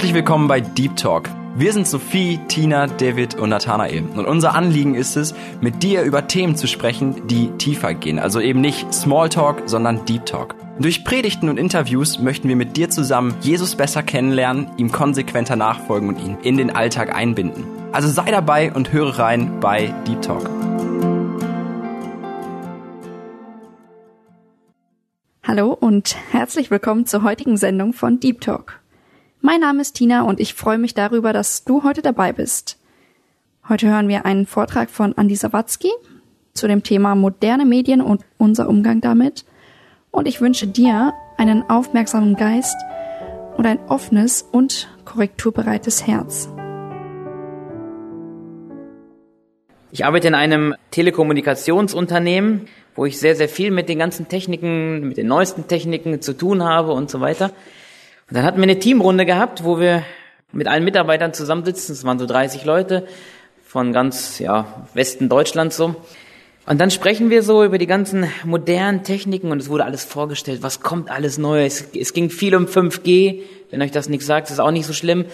Herzlich willkommen bei Deep Talk. Wir sind Sophie, Tina, David und Nathanael. Und unser Anliegen ist es, mit dir über Themen zu sprechen, die tiefer gehen. Also eben nicht Smalltalk, sondern Deep Talk. Durch Predigten und Interviews möchten wir mit dir zusammen Jesus besser kennenlernen, ihm konsequenter nachfolgen und ihn in den Alltag einbinden. Also sei dabei und höre rein bei Deep Talk. Hallo und herzlich willkommen zur heutigen Sendung von Deep Talk. Mein Name ist Tina und ich freue mich darüber, dass du heute dabei bist. Heute hören wir einen Vortrag von Andi Sawatzki zu dem Thema moderne Medien und unser Umgang damit. Und ich wünsche dir einen aufmerksamen Geist und ein offenes und korrekturbereites Herz. Ich arbeite in einem Telekommunikationsunternehmen, wo ich sehr, sehr viel mit den ganzen Techniken, mit den neuesten Techniken zu tun habe und so weiter. Und dann hatten wir eine Teamrunde gehabt, wo wir mit allen Mitarbeitern zusammensitzen. Es waren so 30 Leute von ganz, ja, Westen Deutschlands so. Und dann sprechen wir so über die ganzen modernen Techniken und es wurde alles vorgestellt, was kommt alles Neues. Es, ging viel um 5G. Wenn euch das nichts sagt, ist auch nicht so schlimm.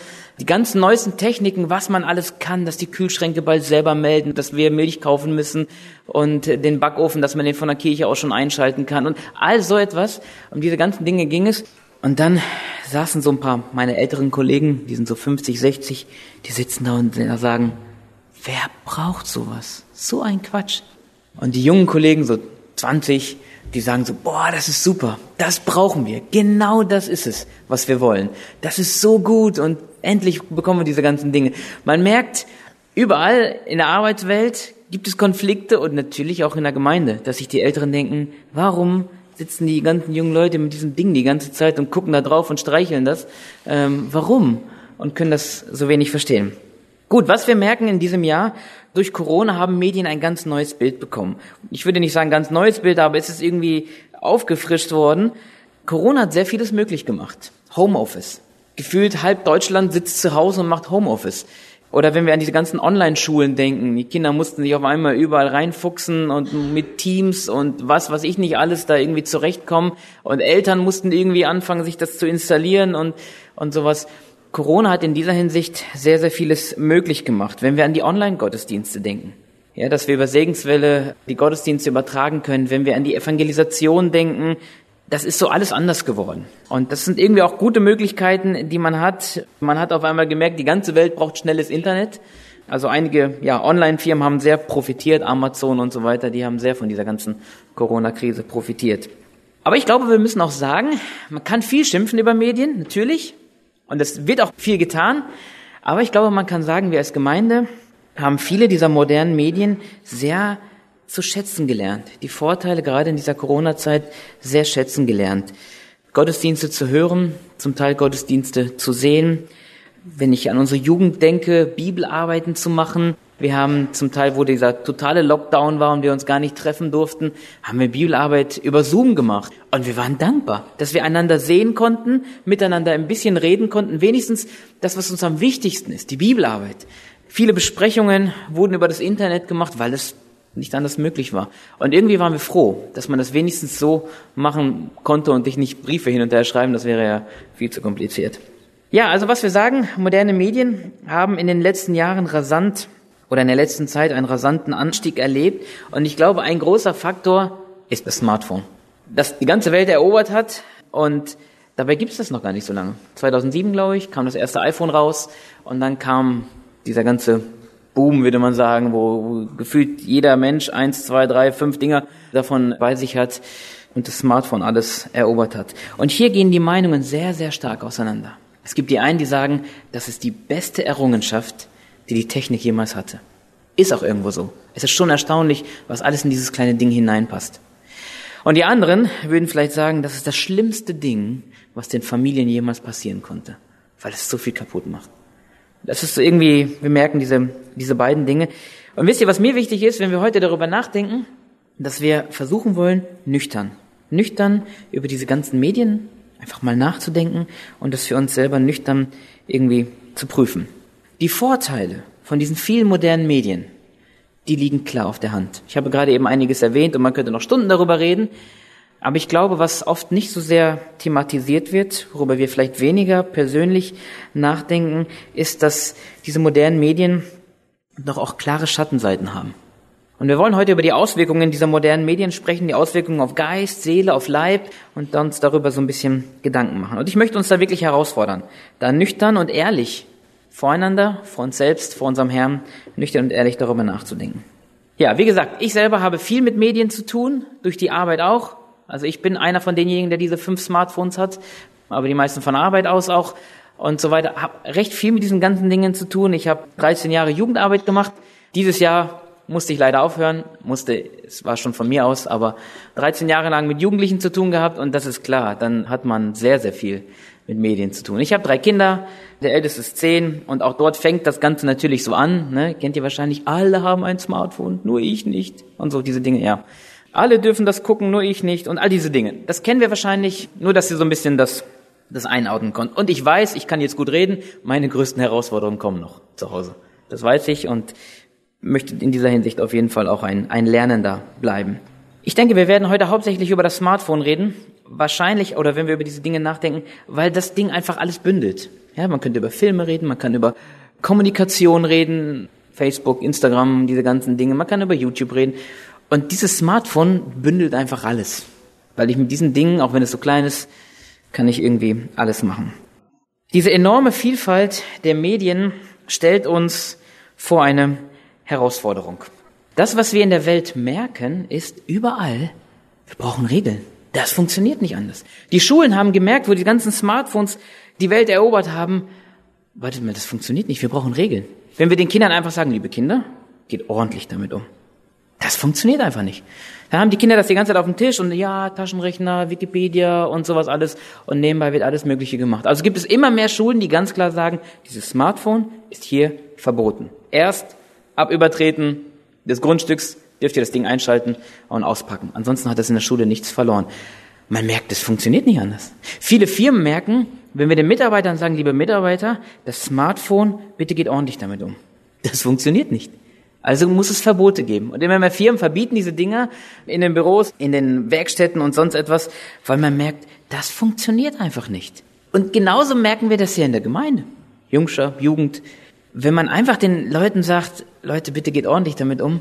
Die ganzen neuesten Techniken, was man alles kann, dass die Kühlschränke bald selber melden, dass wir Milch kaufen müssen und den Backofen, dass man den von der Kirche auch schon einschalten kann und all so etwas. Um diese ganzen Dinge ging es. Und dann saßen so ein paar meine älteren Kollegen, die sind so 50, 60, die sitzen da und sagen, wer braucht sowas? So ein Quatsch. Und die jungen Kollegen, so 20, die sagen so, boah, das ist super, das brauchen wir, genau das ist es, was wir wollen. Das ist so gut und endlich bekommen wir diese ganzen Dinge. Man merkt, überall in der Arbeitswelt gibt es Konflikte und natürlich auch in der Gemeinde, dass sich die Älteren denken, warum sitzen die ganzen jungen Leute mit diesem Ding die ganze Zeit und gucken da drauf und streicheln das. Ähm, warum? Und können das so wenig verstehen. Gut, was wir merken in diesem Jahr, durch Corona haben Medien ein ganz neues Bild bekommen. Ich würde nicht sagen ganz neues Bild, aber es ist irgendwie aufgefrischt worden. Corona hat sehr vieles möglich gemacht. Homeoffice. Gefühlt halb Deutschland sitzt zu Hause und macht Homeoffice. Oder wenn wir an diese ganzen Online-Schulen denken, die Kinder mussten sich auf einmal überall reinfuchsen und mit Teams und was, was ich nicht alles da irgendwie zurechtkommen. Und Eltern mussten irgendwie anfangen, sich das zu installieren und, und sowas. Corona hat in dieser Hinsicht sehr, sehr vieles möglich gemacht. Wenn wir an die Online-Gottesdienste denken, ja, dass wir über Segenswelle die Gottesdienste übertragen können, wenn wir an die Evangelisation denken, das ist so alles anders geworden. Und das sind irgendwie auch gute Möglichkeiten, die man hat. Man hat auf einmal gemerkt, die ganze Welt braucht schnelles Internet. Also einige ja, Online-Firmen haben sehr profitiert, Amazon und so weiter, die haben sehr von dieser ganzen Corona-Krise profitiert. Aber ich glaube, wir müssen auch sagen, man kann viel schimpfen über Medien, natürlich. Und es wird auch viel getan. Aber ich glaube, man kann sagen, wir als Gemeinde haben viele dieser modernen Medien sehr zu schätzen gelernt. Die Vorteile gerade in dieser Corona-Zeit sehr schätzen gelernt. Gottesdienste zu hören, zum Teil Gottesdienste zu sehen. Wenn ich an unsere Jugend denke, Bibelarbeiten zu machen. Wir haben zum Teil, wo dieser totale Lockdown war und wir uns gar nicht treffen durften, haben wir Bibelarbeit über Zoom gemacht. Und wir waren dankbar, dass wir einander sehen konnten, miteinander ein bisschen reden konnten, wenigstens das, was uns am wichtigsten ist, die Bibelarbeit. Viele Besprechungen wurden über das Internet gemacht, weil es nicht anders möglich war. Und irgendwie waren wir froh, dass man das wenigstens so machen konnte und dich nicht Briefe hin und her schreiben, das wäre ja viel zu kompliziert. Ja, also was wir sagen, moderne Medien haben in den letzten Jahren rasant oder in der letzten Zeit einen rasanten Anstieg erlebt. Und ich glaube, ein großer Faktor ist das Smartphone, das die ganze Welt erobert hat. Und dabei gibt es das noch gar nicht so lange. 2007, glaube ich, kam das erste iPhone raus und dann kam dieser ganze Boom, würde man sagen, wo gefühlt jeder Mensch eins, zwei, drei, fünf Dinger davon bei sich hat und das Smartphone alles erobert hat. Und hier gehen die Meinungen sehr, sehr stark auseinander. Es gibt die einen, die sagen, das ist die beste Errungenschaft, die die Technik jemals hatte. Ist auch irgendwo so. Es ist schon erstaunlich, was alles in dieses kleine Ding hineinpasst. Und die anderen würden vielleicht sagen, das ist das schlimmste Ding, was den Familien jemals passieren konnte, weil es so viel kaputt macht. Das ist irgendwie, wir merken diese, diese beiden Dinge. Und wisst ihr, was mir wichtig ist, wenn wir heute darüber nachdenken, dass wir versuchen wollen, nüchtern, nüchtern über diese ganzen Medien einfach mal nachzudenken und das für uns selber nüchtern irgendwie zu prüfen. Die Vorteile von diesen vielen modernen Medien, die liegen klar auf der Hand. Ich habe gerade eben einiges erwähnt und man könnte noch Stunden darüber reden. Aber ich glaube, was oft nicht so sehr thematisiert wird, worüber wir vielleicht weniger persönlich nachdenken, ist, dass diese modernen Medien doch auch klare Schattenseiten haben. Und wir wollen heute über die Auswirkungen dieser modernen Medien sprechen, die Auswirkungen auf Geist, Seele, auf Leib und uns darüber so ein bisschen Gedanken machen. Und ich möchte uns da wirklich herausfordern, da nüchtern und ehrlich voreinander, vor uns selbst, vor unserem Herrn, nüchtern und ehrlich darüber nachzudenken. Ja, wie gesagt, ich selber habe viel mit Medien zu tun, durch die Arbeit auch. Also ich bin einer von denjenigen, der diese fünf Smartphones hat, aber die meisten von Arbeit aus auch und so weiter. Habe recht viel mit diesen ganzen Dingen zu tun. Ich habe 13 Jahre Jugendarbeit gemacht. Dieses Jahr musste ich leider aufhören, musste, es war schon von mir aus, aber 13 Jahre lang mit Jugendlichen zu tun gehabt und das ist klar, dann hat man sehr, sehr viel mit Medien zu tun. Ich habe drei Kinder, der älteste ist zehn und auch dort fängt das Ganze natürlich so an. Ne? Kennt ihr wahrscheinlich, alle haben ein Smartphone, nur ich nicht und so diese Dinge, ja. Alle dürfen das gucken, nur ich nicht und all diese Dinge. Das kennen wir wahrscheinlich, nur dass ihr so ein bisschen das, das einordnen könnt. Und ich weiß, ich kann jetzt gut reden, meine größten Herausforderungen kommen noch zu Hause. Das weiß ich und möchte in dieser Hinsicht auf jeden Fall auch ein, ein Lernender bleiben. Ich denke, wir werden heute hauptsächlich über das Smartphone reden. Wahrscheinlich, oder wenn wir über diese Dinge nachdenken, weil das Ding einfach alles bündelt. Ja, man könnte über Filme reden, man kann über Kommunikation reden, Facebook, Instagram, diese ganzen Dinge. Man kann über YouTube reden. Und dieses Smartphone bündelt einfach alles. Weil ich mit diesen Dingen, auch wenn es so klein ist, kann ich irgendwie alles machen. Diese enorme Vielfalt der Medien stellt uns vor eine Herausforderung. Das, was wir in der Welt merken, ist überall, wir brauchen Regeln. Das funktioniert nicht anders. Die Schulen haben gemerkt, wo die ganzen Smartphones die Welt erobert haben, wartet mal, das funktioniert nicht, wir brauchen Regeln. Wenn wir den Kindern einfach sagen, liebe Kinder, geht ordentlich damit um. Das funktioniert einfach nicht. Da haben die Kinder das die ganze Zeit auf dem Tisch und ja, Taschenrechner, Wikipedia und sowas alles und nebenbei wird alles Mögliche gemacht. Also gibt es immer mehr Schulen, die ganz klar sagen, dieses Smartphone ist hier verboten. Erst ab Übertreten des Grundstücks dürft ihr das Ding einschalten und auspacken. Ansonsten hat das in der Schule nichts verloren. Man merkt, es funktioniert nicht anders. Viele Firmen merken, wenn wir den Mitarbeitern sagen, liebe Mitarbeiter, das Smartphone, bitte geht ordentlich damit um. Das funktioniert nicht. Also muss es Verbote geben. Und immer mehr Firmen verbieten diese Dinger in den Büros, in den Werkstätten und sonst etwas, weil man merkt, das funktioniert einfach nicht. Und genauso merken wir das hier in der Gemeinde. Jungscher, Jugend, wenn man einfach den Leuten sagt, Leute, bitte geht ordentlich damit um,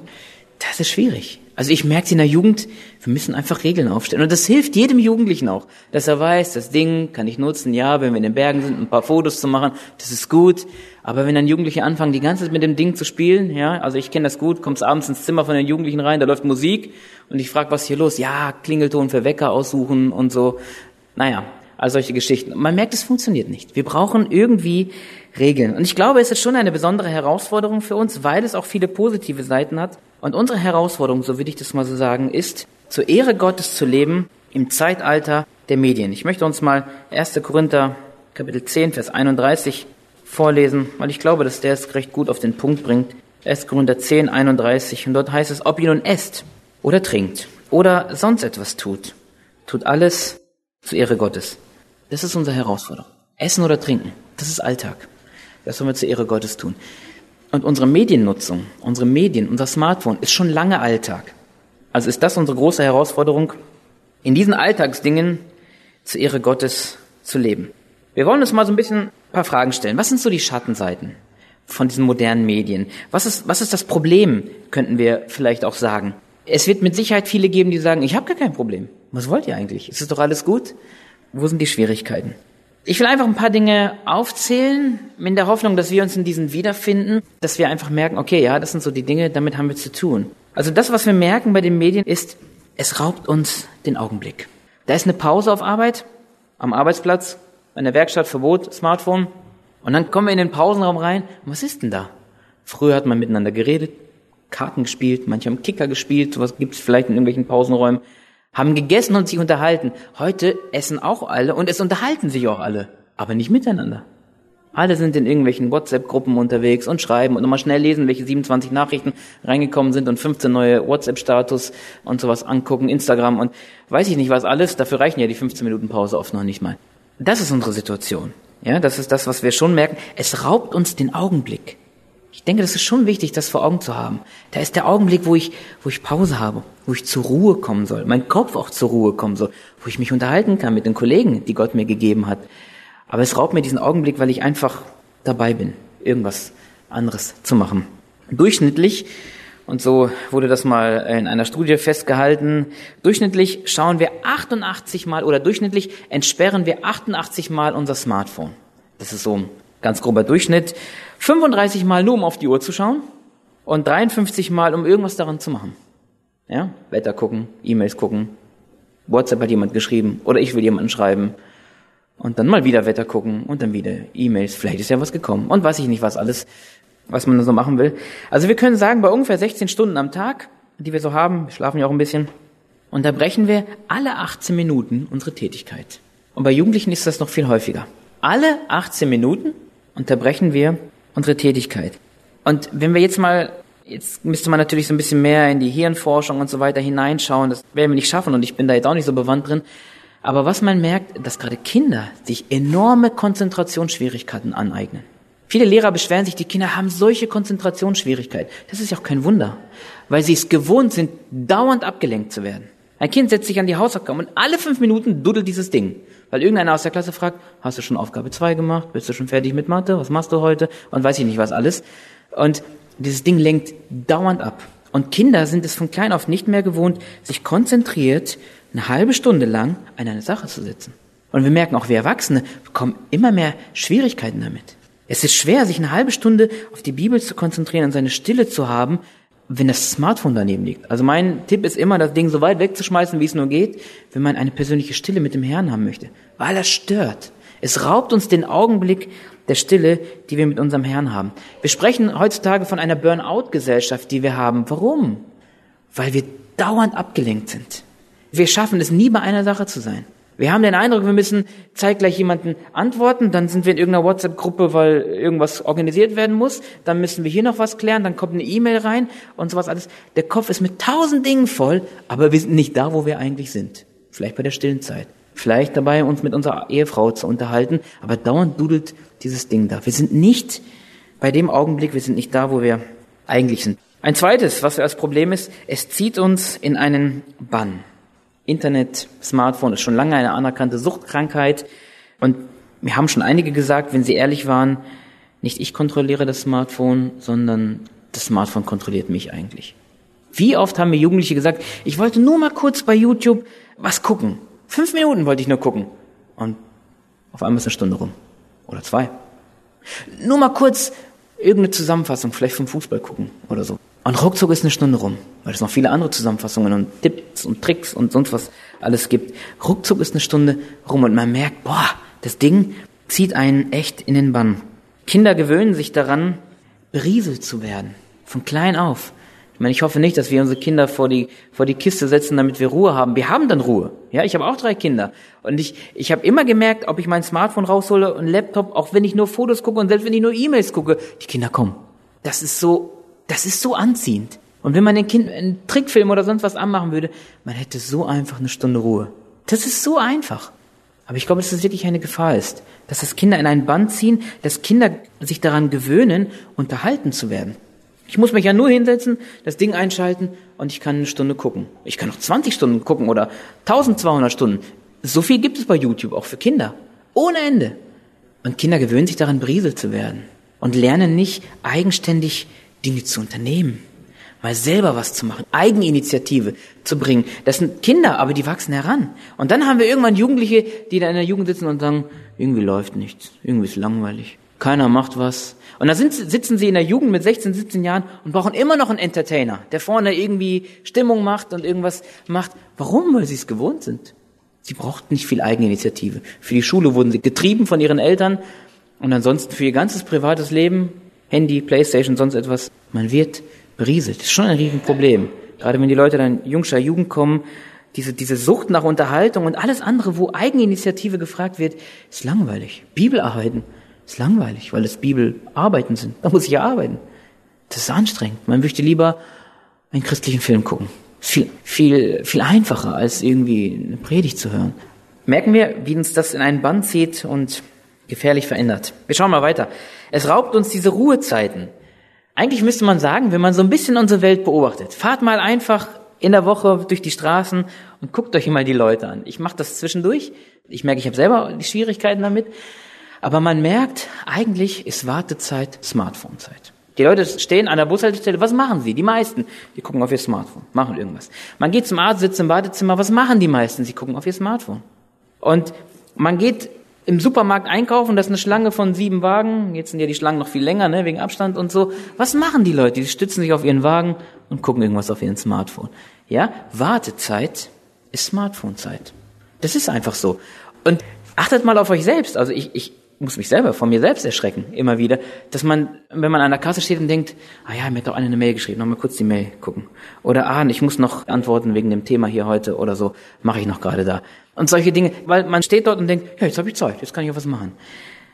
das ist schwierig. Also ich merke in der Jugend, wir müssen einfach Regeln aufstellen. Und das hilft jedem Jugendlichen auch, dass er weiß, das Ding kann ich nutzen, ja, wenn wir in den Bergen sind, ein paar Fotos zu machen, das ist gut. Aber wenn dann Jugendliche anfangen, die ganze Zeit mit dem Ding zu spielen, ja, also ich kenne das gut, kommst abends ins Zimmer von den Jugendlichen rein, da läuft Musik und ich frage, was ist hier los? Ja, Klingelton für Wecker aussuchen und so. Naja, all solche Geschichten. Man merkt, es funktioniert nicht. Wir brauchen irgendwie Regeln. Und ich glaube, es ist schon eine besondere Herausforderung für uns, weil es auch viele positive Seiten hat. Und unsere Herausforderung, so würde ich das mal so sagen, ist, zur Ehre Gottes zu leben im Zeitalter der Medien. Ich möchte uns mal 1. Korinther Kapitel 10, Vers 31 vorlesen, weil ich glaube, dass der es recht gut auf den Punkt bringt. 1. Korinther 10, 31. Und dort heißt es, ob ihr nun esst oder trinkt oder sonst etwas tut, tut alles zur Ehre Gottes. Das ist unsere Herausforderung. Essen oder trinken, das ist Alltag. Das sollen wir zur Ehre Gottes tun. Und unsere Mediennutzung, unsere Medien, unser Smartphone ist schon lange Alltag. Also ist das unsere große Herausforderung, in diesen Alltagsdingen zur Ehre Gottes zu leben. Wir wollen uns mal so ein bisschen ein paar Fragen stellen. Was sind so die Schattenseiten von diesen modernen Medien? Was ist, was ist das Problem, könnten wir vielleicht auch sagen? Es wird mit Sicherheit viele geben, die sagen, ich habe gar kein Problem. Was wollt ihr eigentlich? Ist es doch alles gut? Wo sind die Schwierigkeiten? Ich will einfach ein paar Dinge aufzählen, in der Hoffnung, dass wir uns in diesen wiederfinden, dass wir einfach merken, okay, ja, das sind so die Dinge, damit haben wir zu tun. Also das, was wir merken bei den Medien, ist, es raubt uns den Augenblick. Da ist eine Pause auf Arbeit, am Arbeitsplatz, in der Werkstatt, Verbot, Smartphone. Und dann kommen wir in den Pausenraum rein. Und was ist denn da? Früher hat man miteinander geredet, Karten gespielt, manche haben Kicker gespielt, sowas gibt es vielleicht in irgendwelchen Pausenräumen haben gegessen und sich unterhalten. Heute essen auch alle und es unterhalten sich auch alle, aber nicht miteinander. Alle sind in irgendwelchen WhatsApp-Gruppen unterwegs und schreiben und nochmal schnell lesen, welche 27 Nachrichten reingekommen sind und 15 neue WhatsApp-Status und sowas angucken, Instagram und weiß ich nicht was alles. Dafür reichen ja die 15 Minuten Pause oft noch nicht mal. Das ist unsere Situation. Ja, das ist das, was wir schon merken. Es raubt uns den Augenblick. Ich denke, das ist schon wichtig, das vor Augen zu haben. Da ist der Augenblick, wo ich, wo ich Pause habe, wo ich zur Ruhe kommen soll, mein Kopf auch zur Ruhe kommen soll, wo ich mich unterhalten kann mit den Kollegen, die Gott mir gegeben hat. Aber es raubt mir diesen Augenblick, weil ich einfach dabei bin, irgendwas anderes zu machen. Durchschnittlich, und so wurde das mal in einer Studie festgehalten, durchschnittlich schauen wir 88 Mal oder durchschnittlich entsperren wir 88 Mal unser Smartphone. Das ist so ein ganz grober Durchschnitt. 35 Mal nur, um auf die Uhr zu schauen und 53 Mal, um irgendwas daran zu machen. Ja, Wetter gucken, E-Mails gucken, WhatsApp hat jemand geschrieben oder ich will jemanden schreiben und dann mal wieder Wetter gucken und dann wieder E-Mails. Vielleicht ist ja was gekommen und weiß ich nicht, was alles, was man so machen will. Also wir können sagen, bei ungefähr 16 Stunden am Tag, die wir so haben, wir schlafen ja auch ein bisschen, unterbrechen wir alle 18 Minuten unsere Tätigkeit. Und bei Jugendlichen ist das noch viel häufiger. Alle 18 Minuten unterbrechen wir unsere Tätigkeit. Und wenn wir jetzt mal, jetzt müsste man natürlich so ein bisschen mehr in die Hirnforschung und so weiter hineinschauen, das werden wir nicht schaffen und ich bin da jetzt auch nicht so bewandt drin. Aber was man merkt, dass gerade Kinder sich enorme Konzentrationsschwierigkeiten aneignen. Viele Lehrer beschweren sich, die Kinder haben solche Konzentrationsschwierigkeiten. Das ist ja auch kein Wunder, weil sie es gewohnt sind, dauernd abgelenkt zu werden. Ein Kind setzt sich an die Hausaufgaben und alle fünf Minuten duddelt dieses Ding. Weil irgendeiner aus der Klasse fragt, hast du schon Aufgabe zwei gemacht? Bist du schon fertig mit Mathe? Was machst du heute? Und weiß ich nicht was alles. Und dieses Ding lenkt dauernd ab. Und Kinder sind es von klein auf nicht mehr gewohnt, sich konzentriert eine halbe Stunde lang an eine Sache zu sitzen. Und wir merken auch, wir Erwachsene bekommen immer mehr Schwierigkeiten damit. Es ist schwer, sich eine halbe Stunde auf die Bibel zu konzentrieren und seine Stille zu haben, wenn das Smartphone daneben liegt. Also mein Tipp ist immer, das Ding so weit wegzuschmeißen, wie es nur geht, wenn man eine persönliche Stille mit dem Herrn haben möchte. Weil das stört. Es raubt uns den Augenblick der Stille, die wir mit unserem Herrn haben. Wir sprechen heutzutage von einer Burnout-Gesellschaft, die wir haben. Warum? Weil wir dauernd abgelenkt sind. Wir schaffen es nie bei einer Sache zu sein. Wir haben den Eindruck, wir müssen zeitgleich jemanden antworten, dann sind wir in irgendeiner WhatsApp-Gruppe, weil irgendwas organisiert werden muss, dann müssen wir hier noch was klären, dann kommt eine E-Mail rein und sowas alles. Der Kopf ist mit tausend Dingen voll, aber wir sind nicht da, wo wir eigentlich sind. Vielleicht bei der stillen Zeit. Vielleicht dabei, uns mit unserer Ehefrau zu unterhalten, aber dauernd dudelt dieses Ding da. Wir sind nicht bei dem Augenblick, wir sind nicht da, wo wir eigentlich sind. Ein zweites, was als Problem ist, es zieht uns in einen Bann. Internet, Smartphone ist schon lange eine anerkannte Suchtkrankheit. Und mir haben schon einige gesagt, wenn sie ehrlich waren, nicht ich kontrolliere das Smartphone, sondern das Smartphone kontrolliert mich eigentlich. Wie oft haben mir Jugendliche gesagt, ich wollte nur mal kurz bei YouTube was gucken. Fünf Minuten wollte ich nur gucken. Und auf einmal ist eine Stunde rum. Oder zwei. Nur mal kurz irgendeine Zusammenfassung, vielleicht vom Fußball gucken oder so. Und ruckzuck ist eine Stunde rum, weil es noch viele andere Zusammenfassungen und Tipps und Tricks und sonst was alles gibt. Ruckzuck ist eine Stunde rum und man merkt, boah, das Ding zieht einen echt in den Bann. Kinder gewöhnen sich daran, berieselt zu werden. Von klein auf. Ich meine, ich hoffe nicht, dass wir unsere Kinder vor die, vor die Kiste setzen, damit wir Ruhe haben. Wir haben dann Ruhe. Ja, ich habe auch drei Kinder. Und ich, ich habe immer gemerkt, ob ich mein Smartphone raushole und Laptop, auch wenn ich nur Fotos gucke und selbst wenn ich nur E-Mails gucke, die Kinder kommen. Das ist so das ist so anziehend. Und wenn man den Kind einen Trickfilm oder sonst was anmachen würde, man hätte so einfach eine Stunde Ruhe. Das ist so einfach. Aber ich glaube, dass es wirklich eine Gefahr ist, dass das Kinder in einen Band ziehen, dass Kinder sich daran gewöhnen, unterhalten zu werden. Ich muss mich ja nur hinsetzen, das Ding einschalten und ich kann eine Stunde gucken. Ich kann noch 20 Stunden gucken oder 1200 Stunden. So viel gibt es bei YouTube, auch für Kinder. Ohne Ende. Und Kinder gewöhnen sich daran, berieselt zu werden und lernen nicht eigenständig Dinge zu unternehmen, mal selber was zu machen, Eigeninitiative zu bringen. Das sind Kinder, aber die wachsen heran. Und dann haben wir irgendwann Jugendliche, die da in der Jugend sitzen und sagen, irgendwie läuft nichts, irgendwie ist langweilig, keiner macht was. Und dann sind, sitzen sie in der Jugend mit 16, 17 Jahren und brauchen immer noch einen Entertainer, der vorne irgendwie Stimmung macht und irgendwas macht. Warum? Weil sie es gewohnt sind. Sie brauchten nicht viel Eigeninitiative. Für die Schule wurden sie getrieben von ihren Eltern und ansonsten für ihr ganzes privates Leben Handy, Playstation, sonst etwas. Man wird berieselt. Das ist schon ein Riesenproblem. Gerade wenn die Leute dann jungscher Jugend kommen, diese, diese Sucht nach Unterhaltung und alles andere, wo Eigeninitiative gefragt wird, ist langweilig. Bibelarbeiten ist langweilig, weil es Bibelarbeiten sind. Da muss ich ja arbeiten. Das ist anstrengend. Man möchte lieber einen christlichen Film gucken. Viel, viel, viel einfacher, als irgendwie eine Predigt zu hören. Merken wir, wie uns das in einen Band zieht und gefährlich verändert. Wir schauen mal weiter. Es raubt uns diese Ruhezeiten. Eigentlich müsste man sagen, wenn man so ein bisschen unsere Welt beobachtet, fahrt mal einfach in der Woche durch die Straßen und guckt euch mal die Leute an. Ich mache das zwischendurch. Ich merke, ich habe selber die Schwierigkeiten damit. Aber man merkt, eigentlich ist Wartezeit Smartphone-Zeit. Die Leute stehen an der Bushaltestelle, was machen sie? Die meisten, die gucken auf ihr Smartphone, machen irgendwas. Man geht zum Arzt, sitzt im Badezimmer, was machen die meisten? Sie gucken auf ihr Smartphone. Und man geht im Supermarkt einkaufen, das ist eine Schlange von sieben Wagen, jetzt sind ja die Schlangen noch viel länger, ne, wegen Abstand und so. Was machen die Leute? Die stützen sich auf ihren Wagen und gucken irgendwas auf ihren Smartphone. Ja, Wartezeit ist Smartphone-Zeit. Das ist einfach so. Und achtet mal auf euch selbst. Also ich, ich muss mich selber von mir selbst erschrecken, immer wieder, dass man, wenn man an der Kasse steht und denkt, ah ja, mir hat doch einer eine Mail geschrieben, noch mal kurz die Mail gucken. Oder ah, ich muss noch antworten wegen dem Thema hier heute oder so, mache ich noch gerade da. Und solche Dinge, weil man steht dort und denkt, ja, jetzt habe ich Zeit, jetzt kann ich auch was machen.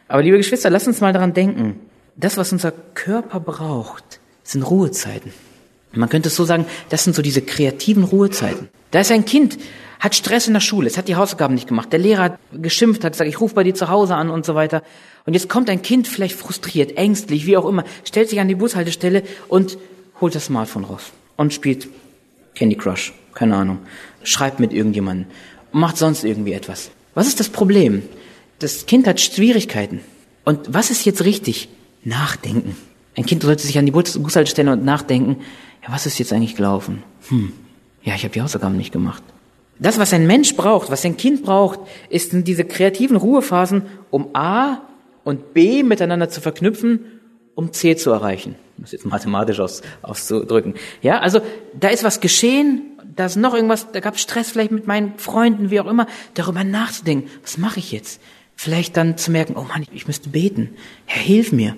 Aber liebe Geschwister, lasst uns mal daran denken, das, was unser Körper braucht, sind Ruhezeiten. Man könnte es so sagen, das sind so diese kreativen Ruhezeiten. Da ist ein Kind, hat Stress in der Schule, es hat die Hausaufgaben nicht gemacht, der Lehrer hat geschimpft, hat gesagt, ich rufe bei dir zu Hause an und so weiter. Und jetzt kommt ein Kind vielleicht frustriert, ängstlich, wie auch immer, stellt sich an die Bushaltestelle und holt das Smartphone raus und spielt Candy Crush, keine Ahnung, schreibt mit irgendjemandem, macht sonst irgendwie etwas. Was ist das Problem? Das Kind hat Schwierigkeiten. Und was ist jetzt richtig? Nachdenken. Ein Kind sollte sich an die Bushaltestelle und nachdenken, ja, was ist jetzt eigentlich gelaufen? Hm, ja, ich habe die Hausaufgaben nicht gemacht. Das, was ein Mensch braucht, was ein Kind braucht, ist diese kreativen Ruhephasen, um A und B miteinander zu verknüpfen, um C zu erreichen. Um das jetzt mathematisch aus, auszudrücken. Ja, also da ist was geschehen, da ist noch irgendwas, da gab es Stress vielleicht mit meinen Freunden, wie auch immer, darüber nachzudenken, was mache ich jetzt? Vielleicht dann zu merken, oh Mann, ich, ich müsste beten. Herr, hilf mir.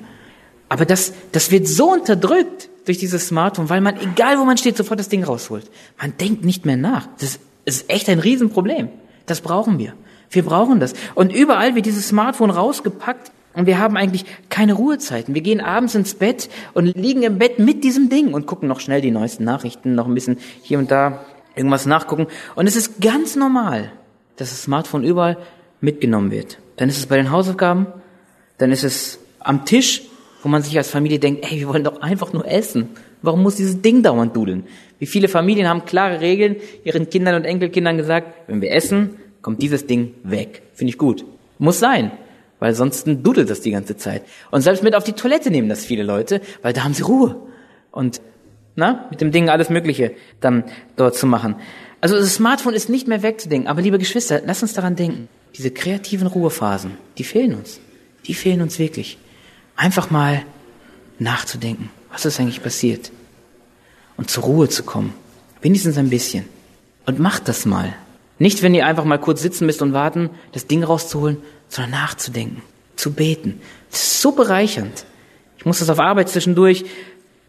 Aber das, das wird so unterdrückt durch dieses Smartphone, weil man, egal wo man steht, sofort das Ding rausholt. Man denkt nicht mehr nach. Das ist echt ein Riesenproblem. Das brauchen wir. Wir brauchen das. Und überall wird dieses Smartphone rausgepackt und wir haben eigentlich keine Ruhezeiten. Wir gehen abends ins Bett und liegen im Bett mit diesem Ding und gucken noch schnell die neuesten Nachrichten, noch ein bisschen hier und da irgendwas nachgucken. Und es ist ganz normal, dass das Smartphone überall mitgenommen wird. Dann ist es bei den Hausaufgaben, dann ist es am Tisch, wo man sich als Familie denkt, ey, wir wollen doch einfach nur essen. Warum muss dieses Ding dauernd dudeln? Wie viele Familien haben klare Regeln ihren Kindern und Enkelkindern gesagt, wenn wir essen, kommt dieses Ding weg. Finde ich gut. Muss sein, weil sonst dudelt das die ganze Zeit. Und selbst mit auf die Toilette nehmen das viele Leute, weil da haben sie Ruhe. Und na, mit dem Ding alles Mögliche dann dort zu machen. Also das Smartphone ist nicht mehr wegzudenken. Aber liebe Geschwister, lass uns daran denken. Diese kreativen Ruhephasen, die fehlen uns. Die fehlen uns wirklich. Einfach mal nachzudenken. Was ist eigentlich passiert? und zur Ruhe zu kommen. Wenigstens ein bisschen. Und macht das mal. Nicht, wenn ihr einfach mal kurz sitzen müsst und warten, das Ding rauszuholen, sondern nachzudenken, zu beten. Das ist so bereichernd. Ich muss das auf Arbeit zwischendurch.